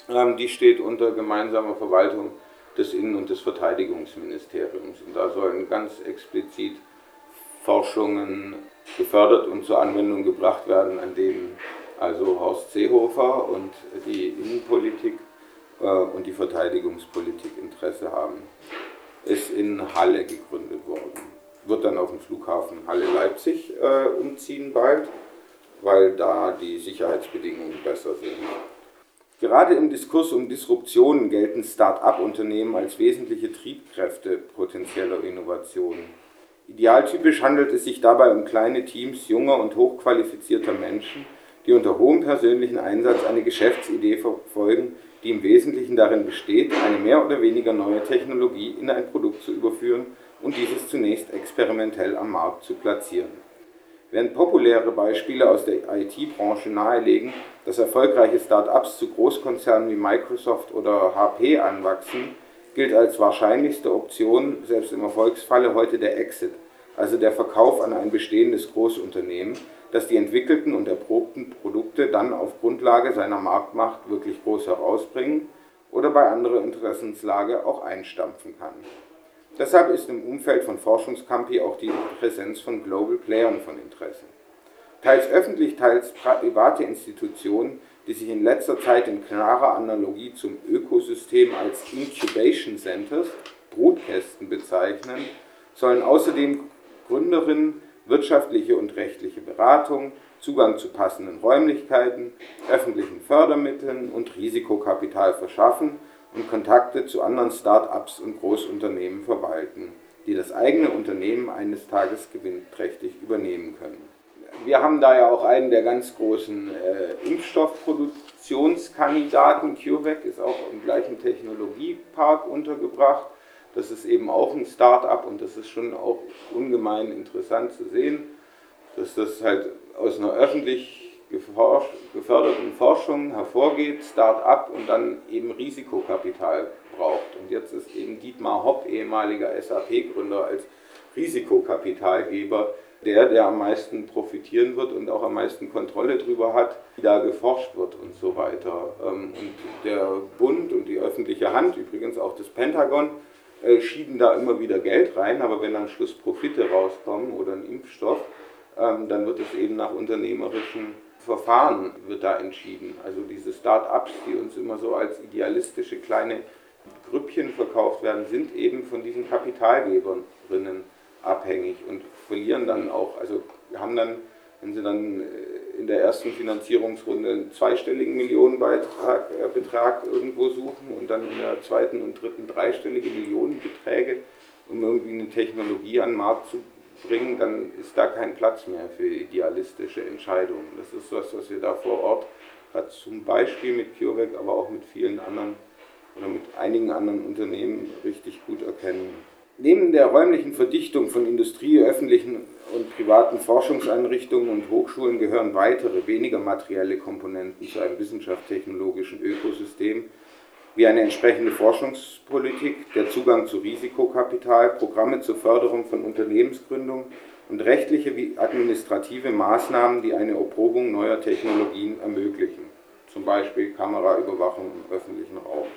Ähm, die steht unter gemeinsamer Verwaltung des Innen- und des Verteidigungsministeriums. Und da sollen ganz explizit Forschungen gefördert und zur Anwendung gebracht werden, an denen also Horst Seehofer und die Innenpolitik äh, und die Verteidigungspolitik Interesse haben ist in Halle gegründet worden. Wird dann auf den Flughafen Halle-Leipzig äh, umziehen bald, weil da die Sicherheitsbedingungen besser sind. Gerade im Diskurs um Disruptionen gelten Start-up-Unternehmen als wesentliche Triebkräfte potenzieller Innovationen. Idealtypisch handelt es sich dabei um kleine Teams junger und hochqualifizierter Menschen, die unter hohem persönlichen Einsatz eine Geschäftsidee verfolgen, die im Wesentlichen darin besteht, eine mehr oder weniger neue Technologie in ein Produkt zu überführen und dieses zunächst experimentell am Markt zu platzieren. Während populäre Beispiele aus der IT-Branche nahelegen, dass erfolgreiche Start-ups zu Großkonzernen wie Microsoft oder HP anwachsen, gilt als wahrscheinlichste Option, selbst im Erfolgsfalle, heute der Exit, also der Verkauf an ein bestehendes Großunternehmen, das die entwickelten und erprobten Produkte dann auf Grundlage seiner Marktmacht wirklich groß herausbringen oder bei anderer Interessenslage auch einstampfen kann. Deshalb ist im Umfeld von Forschungscampi auch die Präsenz von Global Playern von Interesse. Teils öffentlich, teils private Institutionen, die sich in letzter Zeit in klarer Analogie zum Ökosystem als Incubation Centers, Brutkästen bezeichnen, sollen außerdem Gründerinnen wirtschaftliche und rechtliche Beratung, Zugang zu passenden Räumlichkeiten, öffentlichen Fördermitteln und Risikokapital verschaffen und Kontakte zu anderen Start-ups und Großunternehmen verwalten, die das eigene Unternehmen eines Tages gewinnträchtig übernehmen können. Wir haben da ja auch einen der ganz großen äh, Impfstoffproduktionskandidaten. CureVac ist auch im gleichen Technologiepark untergebracht. Das ist eben auch ein Start-up und das ist schon auch ungemein interessant zu sehen, dass das halt aus einer öffentlich geförderten Forschung hervorgeht, Start-up und dann eben Risikokapital braucht. Und jetzt ist eben Dietmar Hopp, ehemaliger SAP-Gründer, als Risikokapitalgeber der, der am meisten profitieren wird und auch am meisten Kontrolle darüber hat, wie da geforscht wird und so weiter. Ähm, und der Bund und die öffentliche Hand, übrigens auch das Pentagon, äh, schieben da immer wieder Geld rein, aber wenn am Schluss Profite rauskommen oder ein Impfstoff, ähm, dann wird es eben nach unternehmerischen Verfahren wird da entschieden. Also diese Start-ups, die uns immer so als idealistische kleine Grüppchen verkauft werden, sind eben von diesen Kapitalgeberinnen abhängig und verlieren dann auch, also haben dann, wenn sie dann äh, in der ersten Finanzierungsrunde einen zweistelligen Millionenbetrag äh, Betrag irgendwo suchen und dann in der zweiten und dritten dreistellige Millionenbeträge, um irgendwie eine Technologie an den Markt zu bringen, dann ist da kein Platz mehr für idealistische Entscheidungen. Das ist was, was wir da vor Ort gerade zum Beispiel mit CureVac, aber auch mit vielen anderen oder mit einigen anderen Unternehmen richtig gut erkennen. Neben der räumlichen Verdichtung von Industrie, öffentlichen und privaten Forschungseinrichtungen und Hochschulen gehören weitere, weniger materielle Komponenten zu einem wissenschaftstechnologischen Ökosystem, wie eine entsprechende Forschungspolitik, der Zugang zu Risikokapital, Programme zur Förderung von Unternehmensgründung und rechtliche wie administrative Maßnahmen, die eine Erprobung neuer Technologien ermöglichen, zum Beispiel Kameraüberwachung im öffentlichen Raum.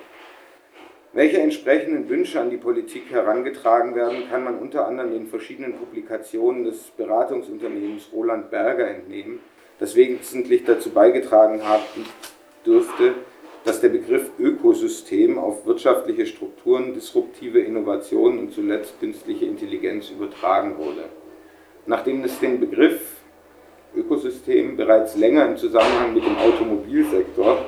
Welche entsprechenden Wünsche an die Politik herangetragen werden, kann man unter anderem in verschiedenen Publikationen des Beratungsunternehmens Roland Berger entnehmen, das wesentlich dazu beigetragen haben dürfte, dass der Begriff Ökosystem auf wirtschaftliche Strukturen, disruptive Innovationen und zuletzt künstliche Intelligenz übertragen wurde. Nachdem es den Begriff Ökosystem bereits länger im Zusammenhang mit dem Automobilsektor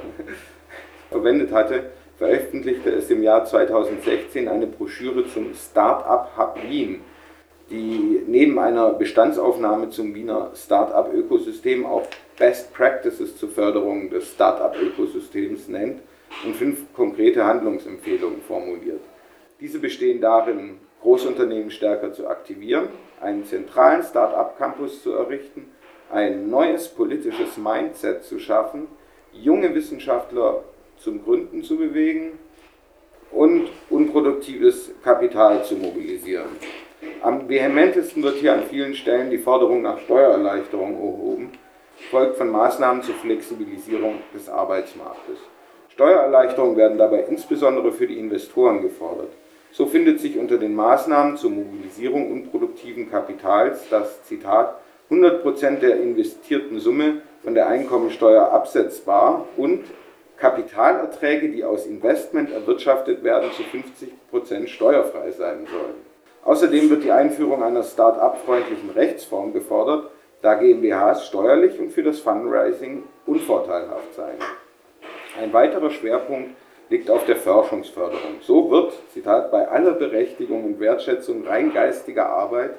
[LAUGHS] verwendet hatte, veröffentlichte es im Jahr 2016 eine Broschüre zum Start-up Hub Wien, die neben einer Bestandsaufnahme zum Wiener Start-up-Ökosystem auch Best Practices zur Förderung des Start-up-Ökosystems nennt und fünf konkrete Handlungsempfehlungen formuliert. Diese bestehen darin, Großunternehmen stärker zu aktivieren, einen zentralen Start-up-Campus zu errichten, ein neues politisches Mindset zu schaffen, junge Wissenschaftler zum Gründen zu bewegen und unproduktives Kapital zu mobilisieren. Am vehementesten wird hier an vielen Stellen die Forderung nach Steuererleichterung erhoben, folgt von Maßnahmen zur Flexibilisierung des Arbeitsmarktes. Steuererleichterungen werden dabei insbesondere für die Investoren gefordert. So findet sich unter den Maßnahmen zur Mobilisierung unproduktiven Kapitals das Zitat 100% der investierten Summe von der Einkommensteuer absetzbar und Kapitalerträge, die aus Investment erwirtschaftet werden, zu 50% steuerfrei sein sollen. Außerdem wird die Einführung einer Start-up-freundlichen Rechtsform gefordert, da GmbHs steuerlich und für das Fundraising unvorteilhaft seien. Ein weiterer Schwerpunkt liegt auf der Forschungsförderung. So wird, Zitat, bei aller Berechtigung und Wertschätzung rein geistiger Arbeit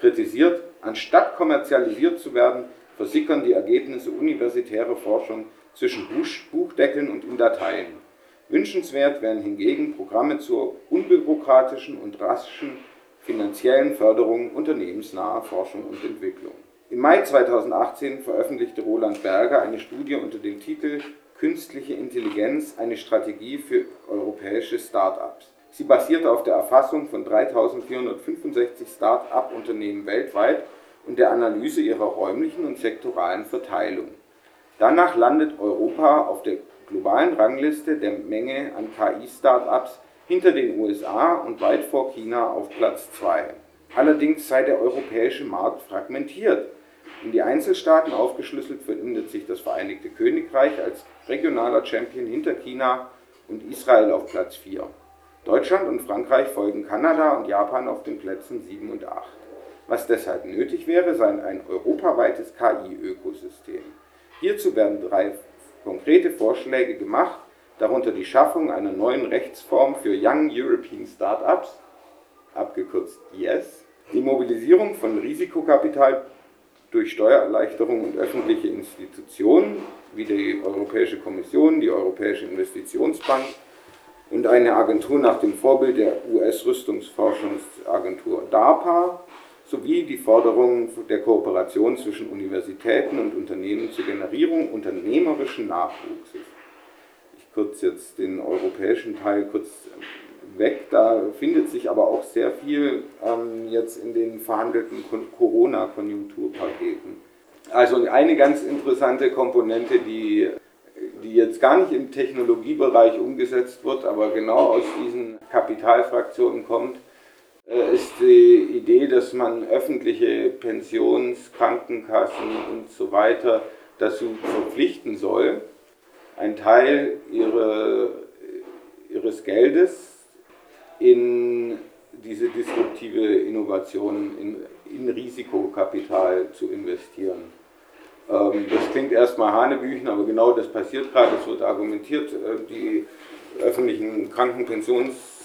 kritisiert, anstatt kommerzialisiert zu werden, versickern die Ergebnisse universitärer Forschung zwischen Buchdeckeln und in Dateien. Wünschenswert wären hingegen Programme zur unbürokratischen und raschen finanziellen Förderung unternehmensnaher Forschung und Entwicklung. Im Mai 2018 veröffentlichte Roland Berger eine Studie unter dem Titel Künstliche Intelligenz, eine Strategie für europäische Start-ups. Sie basierte auf der Erfassung von 3465 Start-up-Unternehmen weltweit und der Analyse ihrer räumlichen und sektoralen Verteilung. Danach landet Europa auf der globalen Rangliste der Menge an KI-Startups hinter den USA und weit vor China auf Platz 2. Allerdings sei der europäische Markt fragmentiert. In die Einzelstaaten aufgeschlüsselt findet sich das Vereinigte Königreich als regionaler Champion hinter China und Israel auf Platz 4. Deutschland und Frankreich folgen Kanada und Japan auf den Plätzen 7 und 8. Was deshalb nötig wäre, sei ein europaweites KI-Ökosystem. Hierzu werden drei konkrete Vorschläge gemacht, darunter die Schaffung einer neuen Rechtsform für Young European Startups, abgekürzt YES, die Mobilisierung von Risikokapital durch Steuererleichterung und öffentliche Institutionen wie die Europäische Kommission, die Europäische Investitionsbank und eine Agentur nach dem Vorbild der US-Rüstungsforschungsagentur DARPA sowie die Forderung der Kooperation zwischen Universitäten und Unternehmen zur Generierung unternehmerischen Nachwuchses. Ich kürze jetzt den europäischen Teil kurz weg, da findet sich aber auch sehr viel ähm, jetzt in den verhandelten Corona-Konjunkturpaketen. Also eine ganz interessante Komponente, die, die jetzt gar nicht im Technologiebereich umgesetzt wird, aber genau aus diesen Kapitalfraktionen kommt, ist die Idee, dass man öffentliche Pensions-, Krankenkassen und so weiter dazu verpflichten soll, einen Teil ihre, ihres Geldes in diese disruptive Innovation, in, in Risikokapital zu investieren. Ähm, das klingt erstmal Hanebüchen, aber genau das passiert gerade. Es wird argumentiert, äh, die öffentlichen Krankenpensions-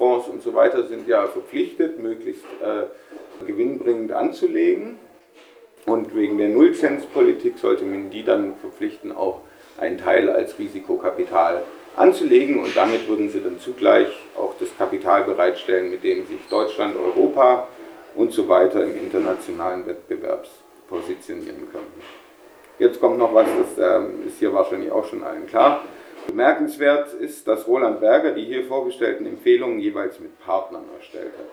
Fonds und so weiter sind ja verpflichtet, möglichst äh, gewinnbringend anzulegen. Und wegen der Nullzinspolitik sollte man die dann verpflichten, auch einen Teil als Risikokapital anzulegen. Und damit würden sie dann zugleich auch das Kapital bereitstellen, mit dem sich Deutschland, Europa und so weiter im internationalen Wettbewerb positionieren können. Jetzt kommt noch was, das ähm, ist hier wahrscheinlich auch schon allen klar. Bemerkenswert ist, dass Roland Berger die hier vorgestellten Empfehlungen jeweils mit Partnern erstellt hat.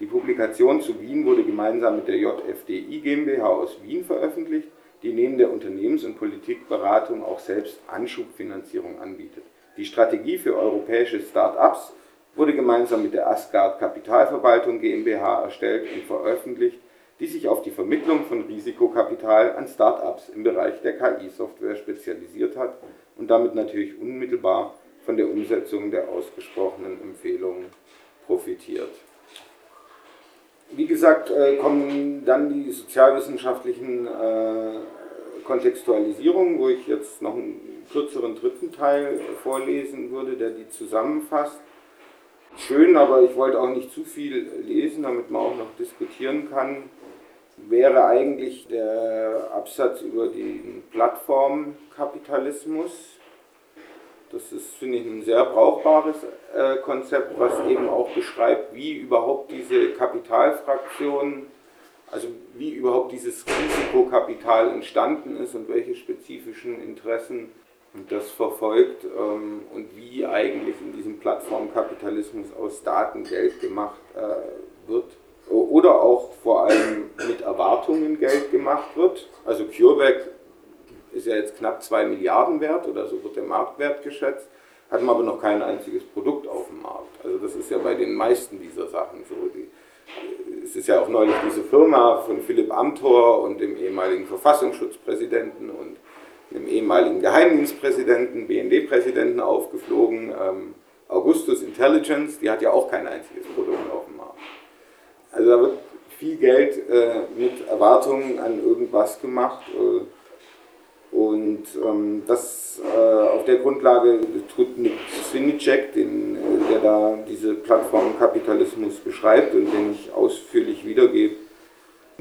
Die Publikation zu Wien wurde gemeinsam mit der JFDI GmbH aus Wien veröffentlicht, die neben der Unternehmens- und Politikberatung auch selbst Anschubfinanzierung anbietet. Die Strategie für europäische Start-ups wurde gemeinsam mit der Asgard Kapitalverwaltung GmbH erstellt und veröffentlicht, die sich auf die Vermittlung von Risikokapital an Start-ups im Bereich der KI-Software spezialisiert hat und damit natürlich unmittelbar von der Umsetzung der ausgesprochenen Empfehlungen profitiert. Wie gesagt, äh, kommen dann die sozialwissenschaftlichen äh, Kontextualisierungen, wo ich jetzt noch einen kürzeren dritten Teil vorlesen würde, der die zusammenfasst. Schön, aber ich wollte auch nicht zu viel lesen, damit man auch noch diskutieren kann wäre eigentlich der Absatz über den Plattformkapitalismus. Das ist, finde ich, ein sehr brauchbares äh, Konzept, was eben auch beschreibt, wie überhaupt diese Kapitalfraktion, also wie überhaupt dieses Risikokapital entstanden ist und welche spezifischen Interessen das verfolgt ähm, und wie eigentlich in diesem Plattformkapitalismus aus Daten Geld gemacht äh, wird oder auch vor allem mit Erwartungen Geld gemacht wird. Also CureVac ist ja jetzt knapp 2 Milliarden wert oder so wird der Marktwert geschätzt, hat aber noch kein einziges Produkt auf dem Markt. Also das ist ja bei den meisten dieser Sachen so. Es ist ja auch neulich diese Firma von Philipp Amthor und dem ehemaligen Verfassungsschutzpräsidenten und dem ehemaligen Geheimdienstpräsidenten, BND-Präsidenten aufgeflogen. Ähm, Augustus Intelligence, die hat ja auch kein einziges Produkt. Also da wird viel Geld äh, mit Erwartungen an irgendwas gemacht. Äh, und ähm, das äh, auf der Grundlage tut Nick Swinicek, den, äh, der da diese Plattformkapitalismus beschreibt und den ich ausführlich wiedergebe,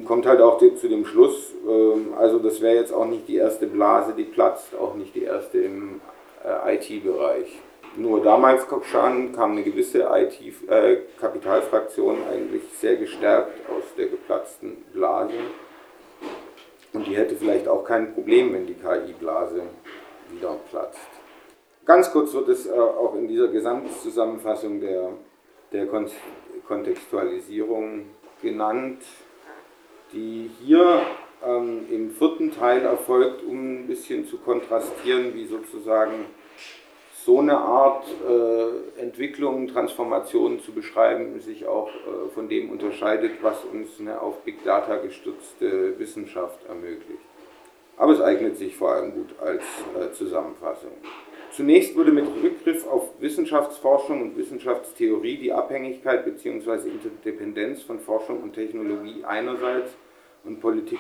kommt halt auch zu dem Schluss, ähm, also das wäre jetzt auch nicht die erste Blase, die platzt, auch nicht die erste im äh, IT-Bereich. Nur damals schon kam eine gewisse IT-Kapitalfraktion äh, eigentlich sehr gestärkt aus der geplatzten Blase. Und die hätte vielleicht auch kein Problem, wenn die KI-Blase wieder platzt. Ganz kurz wird es äh, auch in dieser Gesamtzusammenfassung der, der Kontextualisierung genannt, die hier ähm, im vierten Teil erfolgt, um ein bisschen zu kontrastieren, wie sozusagen so eine Art äh, Entwicklung, Transformation zu beschreiben, sich auch äh, von dem unterscheidet, was uns eine auf Big Data gestützte Wissenschaft ermöglicht. Aber es eignet sich vor allem gut als äh, Zusammenfassung. Zunächst wurde mit Rückgriff auf Wissenschaftsforschung und Wissenschaftstheorie die Abhängigkeit bzw. Interdependenz von Forschung und Technologie einerseits und Politik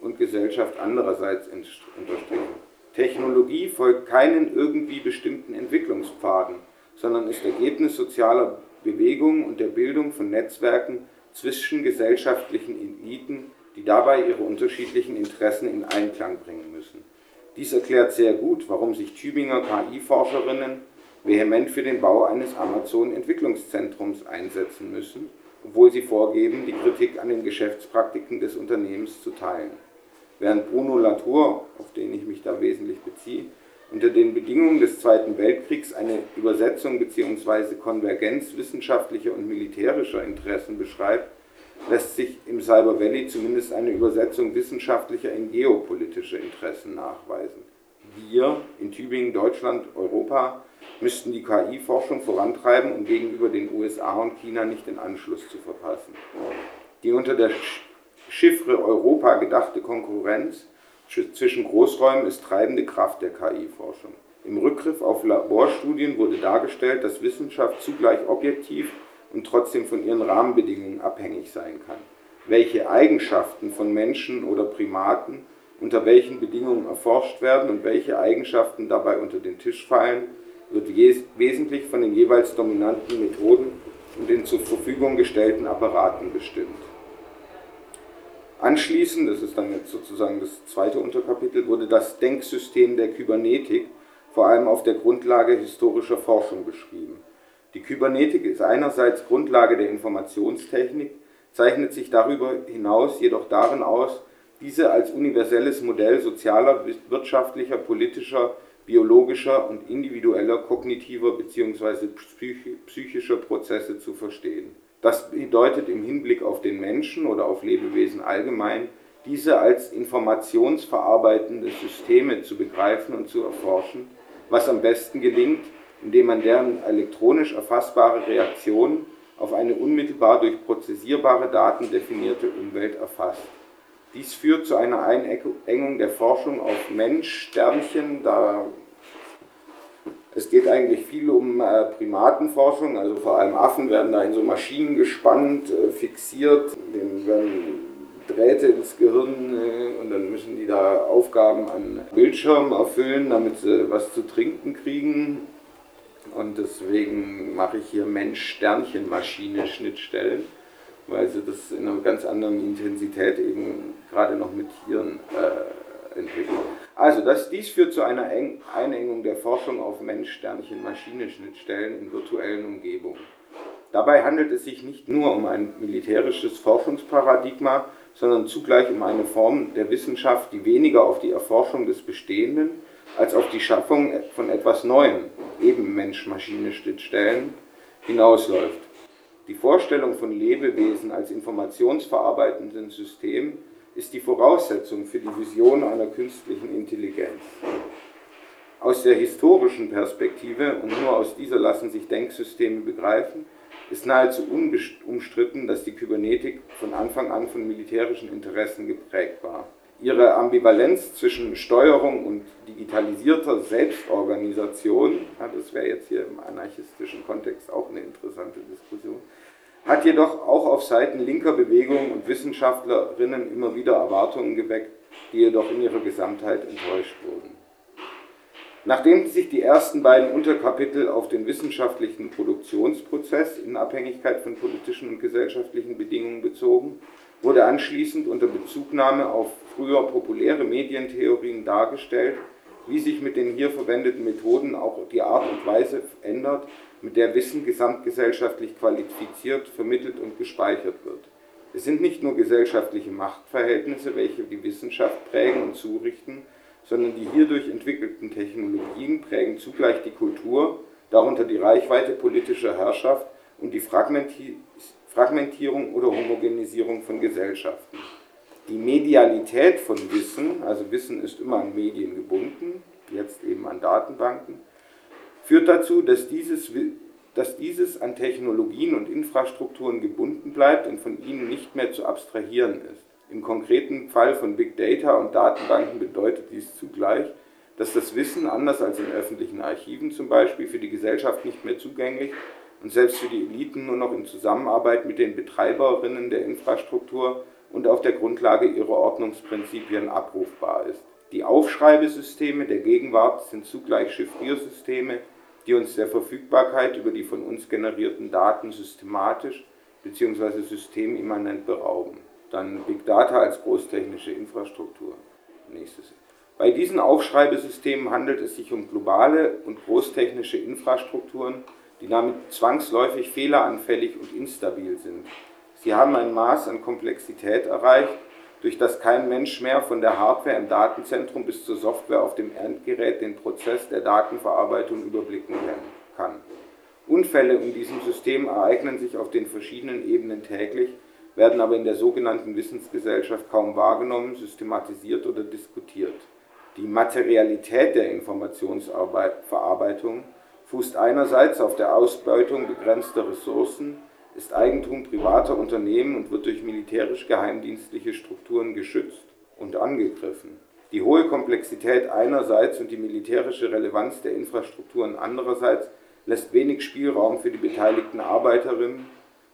und Gesellschaft andererseits unterstrichen. Technologie folgt keinen irgendwie bestimmten Entwicklungspfaden, sondern ist Ergebnis sozialer Bewegungen und der Bildung von Netzwerken zwischen gesellschaftlichen Eliten, die dabei ihre unterschiedlichen Interessen in Einklang bringen müssen. Dies erklärt sehr gut, warum sich Tübinger KI-Forscherinnen vehement für den Bau eines Amazon-Entwicklungszentrums einsetzen müssen, obwohl sie vorgeben, die Kritik an den Geschäftspraktiken des Unternehmens zu teilen während Bruno Latour, auf den ich mich da wesentlich beziehe, unter den Bedingungen des Zweiten Weltkriegs eine Übersetzung bzw. Konvergenz wissenschaftlicher und militärischer Interessen beschreibt, lässt sich im Cyber Valley zumindest eine Übersetzung wissenschaftlicher in geopolitische Interessen nachweisen. Wir in Tübingen, Deutschland, Europa müssten die KI-Forschung vorantreiben, um gegenüber den USA und China nicht den Anschluss zu verpassen. Die unter der Chiffre Europa gedachte Konkurrenz zwischen Großräumen ist treibende Kraft der KI-Forschung. Im Rückgriff auf Laborstudien wurde dargestellt, dass Wissenschaft zugleich objektiv und trotzdem von ihren Rahmenbedingungen abhängig sein kann. Welche Eigenschaften von Menschen oder Primaten unter welchen Bedingungen erforscht werden und welche Eigenschaften dabei unter den Tisch fallen, wird wesentlich von den jeweils dominanten Methoden und den zur Verfügung gestellten Apparaten bestimmt. Anschließend, das ist dann jetzt sozusagen das zweite Unterkapitel, wurde das Denksystem der Kybernetik vor allem auf der Grundlage historischer Forschung beschrieben. Die Kybernetik ist einerseits Grundlage der Informationstechnik, zeichnet sich darüber hinaus jedoch darin aus, diese als universelles Modell sozialer, wirtschaftlicher, politischer, biologischer und individueller kognitiver bzw. psychischer Prozesse zu verstehen. Das bedeutet im Hinblick auf den Menschen oder auf Lebewesen allgemein, diese als informationsverarbeitende Systeme zu begreifen und zu erforschen, was am besten gelingt, indem man deren elektronisch erfassbare Reaktionen auf eine unmittelbar durch prozessierbare Daten definierte Umwelt erfasst. Dies führt zu einer Einengung der Forschung auf Mensch, Sternchen, da es geht eigentlich viel um äh, Primatenforschung, also vor allem Affen werden da in so Maschinen gespannt, äh, fixiert, denen werden Drähte ins Gehirn äh, und dann müssen die da Aufgaben an Bildschirmen erfüllen, damit sie was zu trinken kriegen. Und deswegen mache ich hier Mensch-Sternchen-Maschine-Schnittstellen, weil sie das in einer ganz anderen Intensität eben gerade noch mit Tieren äh, entwickeln. Also das, dies führt zu einer Eng Einengung der Forschung auf Mensch-Sternchen-Maschine-Schnittstellen in virtuellen Umgebungen. Dabei handelt es sich nicht nur um ein militärisches Forschungsparadigma, sondern zugleich um eine Form der Wissenschaft, die weniger auf die Erforschung des Bestehenden als auf die Schaffung von etwas Neuem, eben Mensch-Maschine-Schnittstellen, hinausläuft. Die Vorstellung von Lebewesen als informationsverarbeitenden System ist die Voraussetzung für die Vision einer künstlichen Intelligenz. Aus der historischen Perspektive, und nur aus dieser lassen sich Denksysteme begreifen, ist nahezu unumstritten, dass die Kybernetik von Anfang an von militärischen Interessen geprägt war. Ihre Ambivalenz zwischen Steuerung und digitalisierter Selbstorganisation, das wäre jetzt hier im anarchistischen Kontext auch eine interessante Diskussion, hat jedoch auch auf Seiten linker Bewegungen und Wissenschaftlerinnen immer wieder Erwartungen geweckt, die jedoch in ihrer Gesamtheit enttäuscht wurden. Nachdem sich die ersten beiden Unterkapitel auf den wissenschaftlichen Produktionsprozess in Abhängigkeit von politischen und gesellschaftlichen Bedingungen bezogen, wurde anschließend unter Bezugnahme auf früher populäre Medientheorien dargestellt, wie sich mit den hier verwendeten Methoden auch die Art und Weise ändert, mit der Wissen gesamtgesellschaftlich qualifiziert, vermittelt und gespeichert wird. Es sind nicht nur gesellschaftliche Machtverhältnisse, welche die Wissenschaft prägen und zurichten, sondern die hierdurch entwickelten Technologien prägen zugleich die Kultur, darunter die Reichweite politischer Herrschaft und die Fragmentierung oder Homogenisierung von Gesellschaften. Die Medialität von Wissen, also Wissen ist immer an Medien gebunden, jetzt eben an Datenbanken, führt dazu, dass dieses, dass dieses an Technologien und Infrastrukturen gebunden bleibt und von ihnen nicht mehr zu abstrahieren ist. Im konkreten Fall von Big Data und Datenbanken bedeutet dies zugleich, dass das Wissen, anders als in öffentlichen Archiven zum Beispiel, für die Gesellschaft nicht mehr zugänglich und selbst für die Eliten nur noch in Zusammenarbeit mit den Betreiberinnen der Infrastruktur und auf der Grundlage ihrer Ordnungsprinzipien abrufbar ist. Die Aufschreibesysteme der Gegenwart sind zugleich Chiffriersysteme, die uns der Verfügbarkeit über die von uns generierten Daten systematisch bzw. systemimmanent berauben. Dann Big Data als großtechnische Infrastruktur. Nächstes. Bei diesen Aufschreibesystemen handelt es sich um globale und großtechnische Infrastrukturen, die damit zwangsläufig fehleranfällig und instabil sind. Sie haben ein Maß an Komplexität erreicht, durch das kein Mensch mehr von der Hardware im Datenzentrum bis zur Software auf dem Endgerät den Prozess der Datenverarbeitung überblicken kann. Unfälle in diesem System ereignen sich auf den verschiedenen Ebenen täglich, werden aber in der sogenannten Wissensgesellschaft kaum wahrgenommen, systematisiert oder diskutiert. Die Materialität der Informationsverarbeitung fußt einerseits auf der Ausbeutung begrenzter Ressourcen, ist Eigentum privater Unternehmen und wird durch militärisch-geheimdienstliche Strukturen geschützt und angegriffen. Die hohe Komplexität einerseits und die militärische Relevanz der Infrastrukturen andererseits lässt wenig Spielraum für die beteiligten Arbeiterinnen,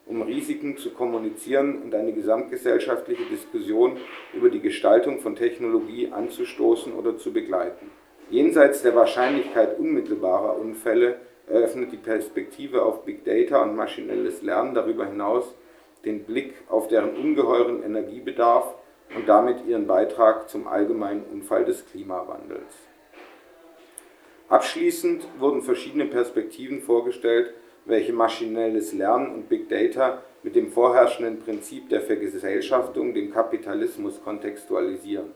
um Risiken zu kommunizieren und eine gesamtgesellschaftliche Diskussion über die Gestaltung von Technologie anzustoßen oder zu begleiten. Jenseits der Wahrscheinlichkeit unmittelbarer Unfälle eröffnet die Perspektive auf Big Data und maschinelles Lernen darüber hinaus den Blick auf deren ungeheuren Energiebedarf und damit ihren Beitrag zum allgemeinen Unfall des Klimawandels. Abschließend wurden verschiedene Perspektiven vorgestellt, welche maschinelles Lernen und Big Data mit dem vorherrschenden Prinzip der Vergesellschaftung, dem Kapitalismus, kontextualisieren.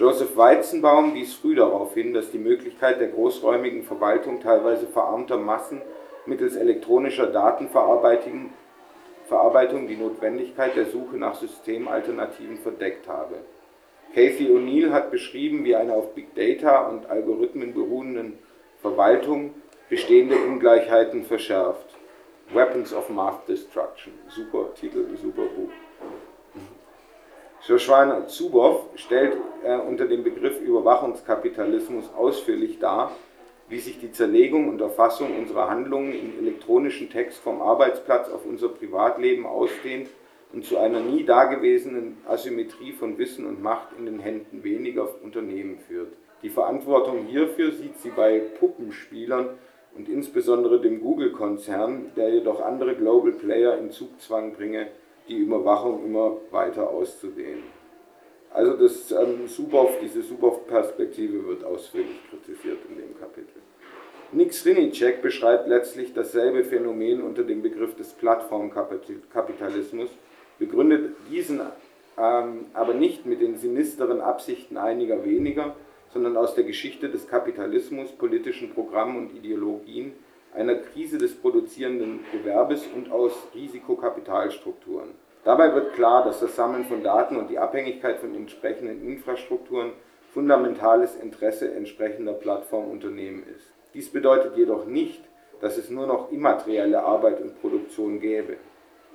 Joseph Weizenbaum wies früh darauf hin, dass die Möglichkeit der großräumigen Verwaltung teilweise verarmter Massen mittels elektronischer Datenverarbeitung die Notwendigkeit der Suche nach Systemalternativen verdeckt habe. Casey O'Neill hat beschrieben, wie eine auf Big Data und Algorithmen beruhenden Verwaltung bestehende Ungleichheiten verschärft. Weapons of Mass Destruction. Super Titel, super Buch. Shoshana Zuboff stellt äh, unter dem Begriff Überwachungskapitalismus ausführlich dar, wie sich die Zerlegung und Erfassung unserer Handlungen in elektronischen Text vom Arbeitsplatz auf unser Privatleben ausdehnt und zu einer nie dagewesenen Asymmetrie von Wissen und Macht in den Händen weniger Unternehmen führt. Die Verantwortung hierfür sieht sie bei Puppenspielern und insbesondere dem Google-Konzern, der jedoch andere Global Player in Zugzwang bringe, die Überwachung immer weiter auszudehnen. Also das ähm, Suboff, diese Suboff-Perspektive wird ausführlich kritisiert in dem Kapitel. Nick Srinicek beschreibt letztlich dasselbe Phänomen unter dem Begriff des Plattformkapitalismus, begründet diesen ähm, aber nicht mit den sinisteren Absichten einiger weniger, sondern aus der Geschichte des Kapitalismus, politischen Programmen und Ideologien, einer Krise des produzierenden Gewerbes und aus Risikokapitalstrukturen. Dabei wird klar, dass das Sammeln von Daten und die Abhängigkeit von entsprechenden Infrastrukturen fundamentales Interesse entsprechender Plattformunternehmen ist. Dies bedeutet jedoch nicht, dass es nur noch immaterielle Arbeit und Produktion gäbe.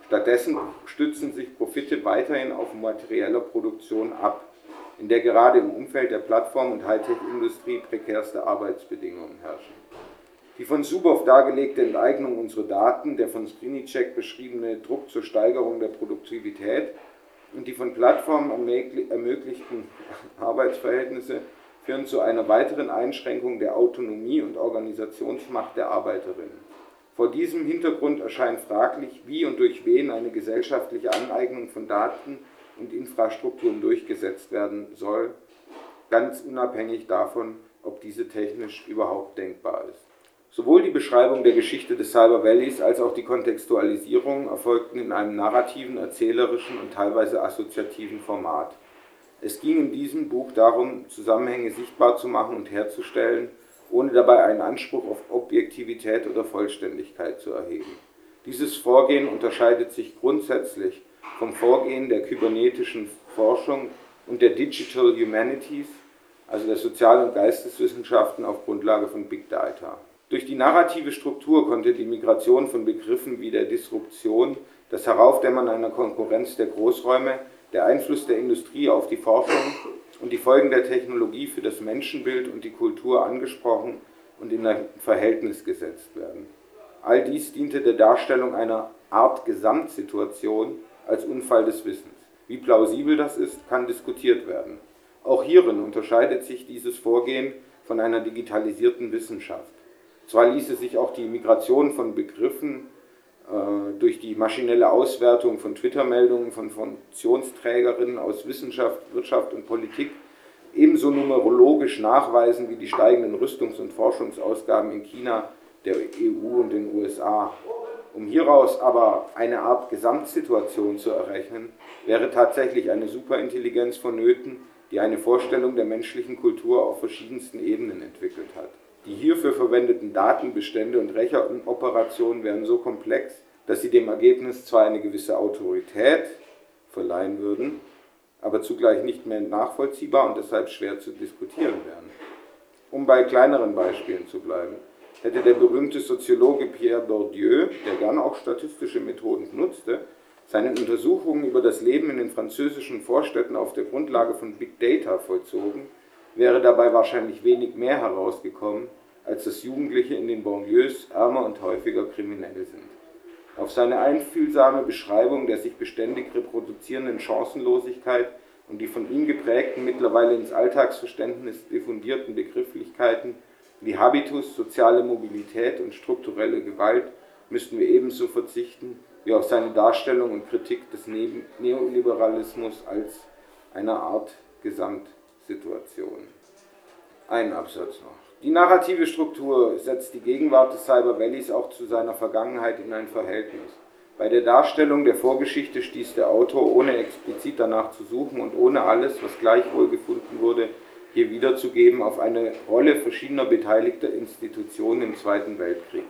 Stattdessen stützen sich Profite weiterhin auf materieller Produktion ab, in der gerade im Umfeld der Plattform- und Hightech-Industrie prekärste Arbeitsbedingungen herrschen. Die von Subow dargelegte Enteignung unserer Daten, der von Skrinicek beschriebene Druck zur Steigerung der Produktivität und die von Plattformen ermöglichten [LAUGHS] Arbeitsverhältnisse führen zu einer weiteren Einschränkung der Autonomie und Organisationsmacht der Arbeiterinnen. Vor diesem Hintergrund erscheint fraglich, wie und durch wen eine gesellschaftliche Aneignung von Daten und Infrastrukturen durchgesetzt werden soll, ganz unabhängig davon, ob diese technisch überhaupt denkbar ist. Sowohl die Beschreibung der Geschichte des Cyber Valleys als auch die Kontextualisierung erfolgten in einem narrativen, erzählerischen und teilweise assoziativen Format. Es ging in diesem Buch darum, Zusammenhänge sichtbar zu machen und herzustellen, ohne dabei einen Anspruch auf Objektivität oder Vollständigkeit zu erheben. Dieses Vorgehen unterscheidet sich grundsätzlich vom Vorgehen der kybernetischen Forschung und der Digital Humanities, also der Sozial- und Geisteswissenschaften auf Grundlage von Big Data. Durch die narrative Struktur konnte die Migration von Begriffen wie der Disruption, das Heraufdämmern einer Konkurrenz der Großräume, der Einfluss der Industrie auf die Forschung und die Folgen der Technologie für das Menschenbild und die Kultur angesprochen und in ein Verhältnis gesetzt werden. All dies diente der Darstellung einer Art Gesamtsituation als Unfall des Wissens. Wie plausibel das ist, kann diskutiert werden. Auch hierin unterscheidet sich dieses Vorgehen von einer digitalisierten Wissenschaft. Zwar ließe sich auch die Migration von Begriffen äh, durch die maschinelle Auswertung von Twitter-Meldungen von Funktionsträgerinnen aus Wissenschaft, Wirtschaft und Politik ebenso numerologisch nachweisen wie die steigenden Rüstungs- und Forschungsausgaben in China, der EU und den USA. Um hieraus aber eine Art Gesamtsituation zu errechnen, wäre tatsächlich eine Superintelligenz vonnöten, die eine Vorstellung der menschlichen Kultur auf verschiedensten Ebenen entwickelt hat. Die hierfür verwendeten Datenbestände und Rechenoperationen wären so komplex, dass sie dem Ergebnis zwar eine gewisse Autorität verleihen würden, aber zugleich nicht mehr nachvollziehbar und deshalb schwer zu diskutieren wären. Um bei kleineren Beispielen zu bleiben, hätte der berühmte Soziologe Pierre Bourdieu, der gern auch statistische Methoden nutzte, seine Untersuchungen über das Leben in den französischen Vorstädten auf der Grundlage von Big Data vollzogen, wäre dabei wahrscheinlich wenig mehr herausgekommen, als dass Jugendliche in den Banlieues ärmer und häufiger kriminell sind. Auf seine einfühlsame Beschreibung der sich beständig reproduzierenden Chancenlosigkeit und die von ihm geprägten, mittlerweile ins Alltagsverständnis diffundierten Begrifflichkeiten wie Habitus, soziale Mobilität und strukturelle Gewalt müssten wir ebenso verzichten wie auf seine Darstellung und Kritik des Neoliberalismus als einer Art Gesamt Situation. Ein Absatz noch. Die narrative Struktur setzt die Gegenwart des Cyber Valleys auch zu seiner Vergangenheit in ein Verhältnis. Bei der Darstellung der Vorgeschichte stieß der Autor, ohne explizit danach zu suchen und ohne alles, was gleichwohl gefunden wurde, hier wiederzugeben, auf eine Rolle verschiedener beteiligter Institutionen im Zweiten Weltkrieg.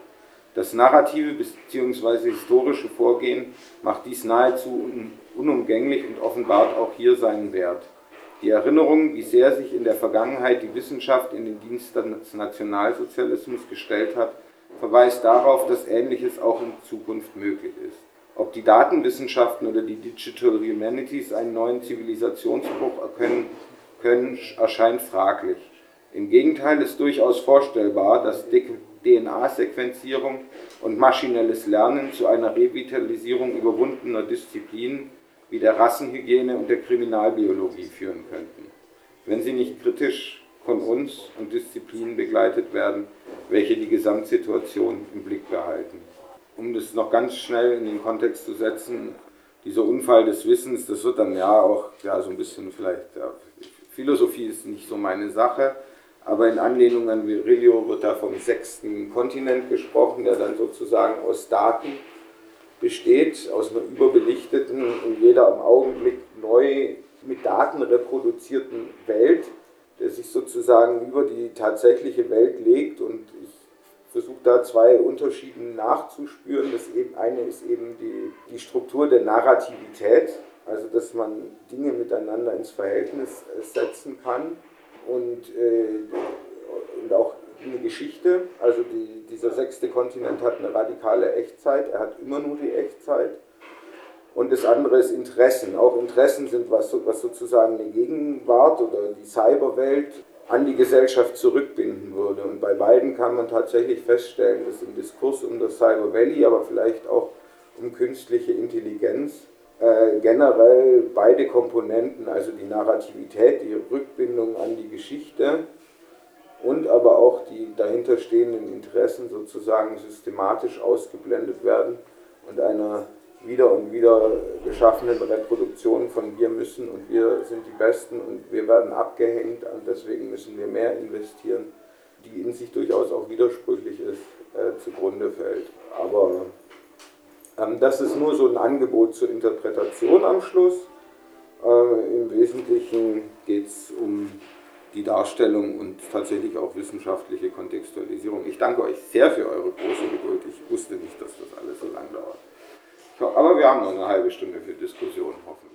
Das narrative bzw. historische Vorgehen macht dies nahezu unumgänglich und offenbart auch hier seinen Wert. Die Erinnerung, wie sehr sich in der Vergangenheit die Wissenschaft in den Dienst des Nationalsozialismus gestellt hat, verweist darauf, dass Ähnliches auch in Zukunft möglich ist. Ob die Datenwissenschaften oder die Digital Humanities einen neuen Zivilisationsbruch erkennen können, erscheint fraglich. Im Gegenteil ist durchaus vorstellbar, dass DNA-Sequenzierung und maschinelles Lernen zu einer Revitalisierung überwundener Disziplinen wie der Rassenhygiene und der Kriminalbiologie führen könnten, wenn sie nicht kritisch von uns und Disziplinen begleitet werden, welche die Gesamtsituation im Blick behalten. Um das noch ganz schnell in den Kontext zu setzen, dieser Unfall des Wissens, das wird dann ja auch ja, so ein bisschen vielleicht, ja, Philosophie ist nicht so meine Sache, aber in Anlehnung an Virilio wird da vom sechsten Kontinent gesprochen, der dann sozusagen aus Daten besteht, aus einer überbelichteten und jeder im Augenblick neu mit Daten reproduzierten Welt der sich sozusagen über die tatsächliche Welt legt und ich versuche da zwei Unterschiede nachzuspüren. Das eine ist eben die, die Struktur der Narrativität, also dass man Dinge miteinander ins Verhältnis setzen kann und, äh, und auch eine Geschichte. Also die, dieser sechste Kontinent hat eine radikale Echtzeit, er hat immer nur die Echtzeit und das andere ist Interessen. Auch Interessen sind, was, was sozusagen eine Gegenwart oder die Cyberwelt an die Gesellschaft zurückbinden würde. Und bei beiden kann man tatsächlich feststellen, dass im Diskurs um das Cyber Valley, aber vielleicht auch um künstliche Intelligenz, äh, generell beide Komponenten, also die Narrativität, die Rückbindung an die Geschichte und aber auch die dahinterstehenden Interessen sozusagen systematisch ausgeblendet werden und einer wieder und wieder geschaffenen Reproduktionen von wir müssen und wir sind die Besten und wir werden abgehängt und deswegen müssen wir mehr investieren, die in sich durchaus auch widersprüchlich ist, äh, zugrunde fällt. Aber ähm, das ist nur so ein Angebot zur Interpretation am Schluss. Äh, Im Wesentlichen geht es um die Darstellung und tatsächlich auch wissenschaftliche Kontextualisierung. Ich danke euch sehr für eure große Geduld. Ich wusste nicht, dass das alles so lang dauert. Aber wir haben noch eine halbe Stunde für Diskussion, hoffentlich.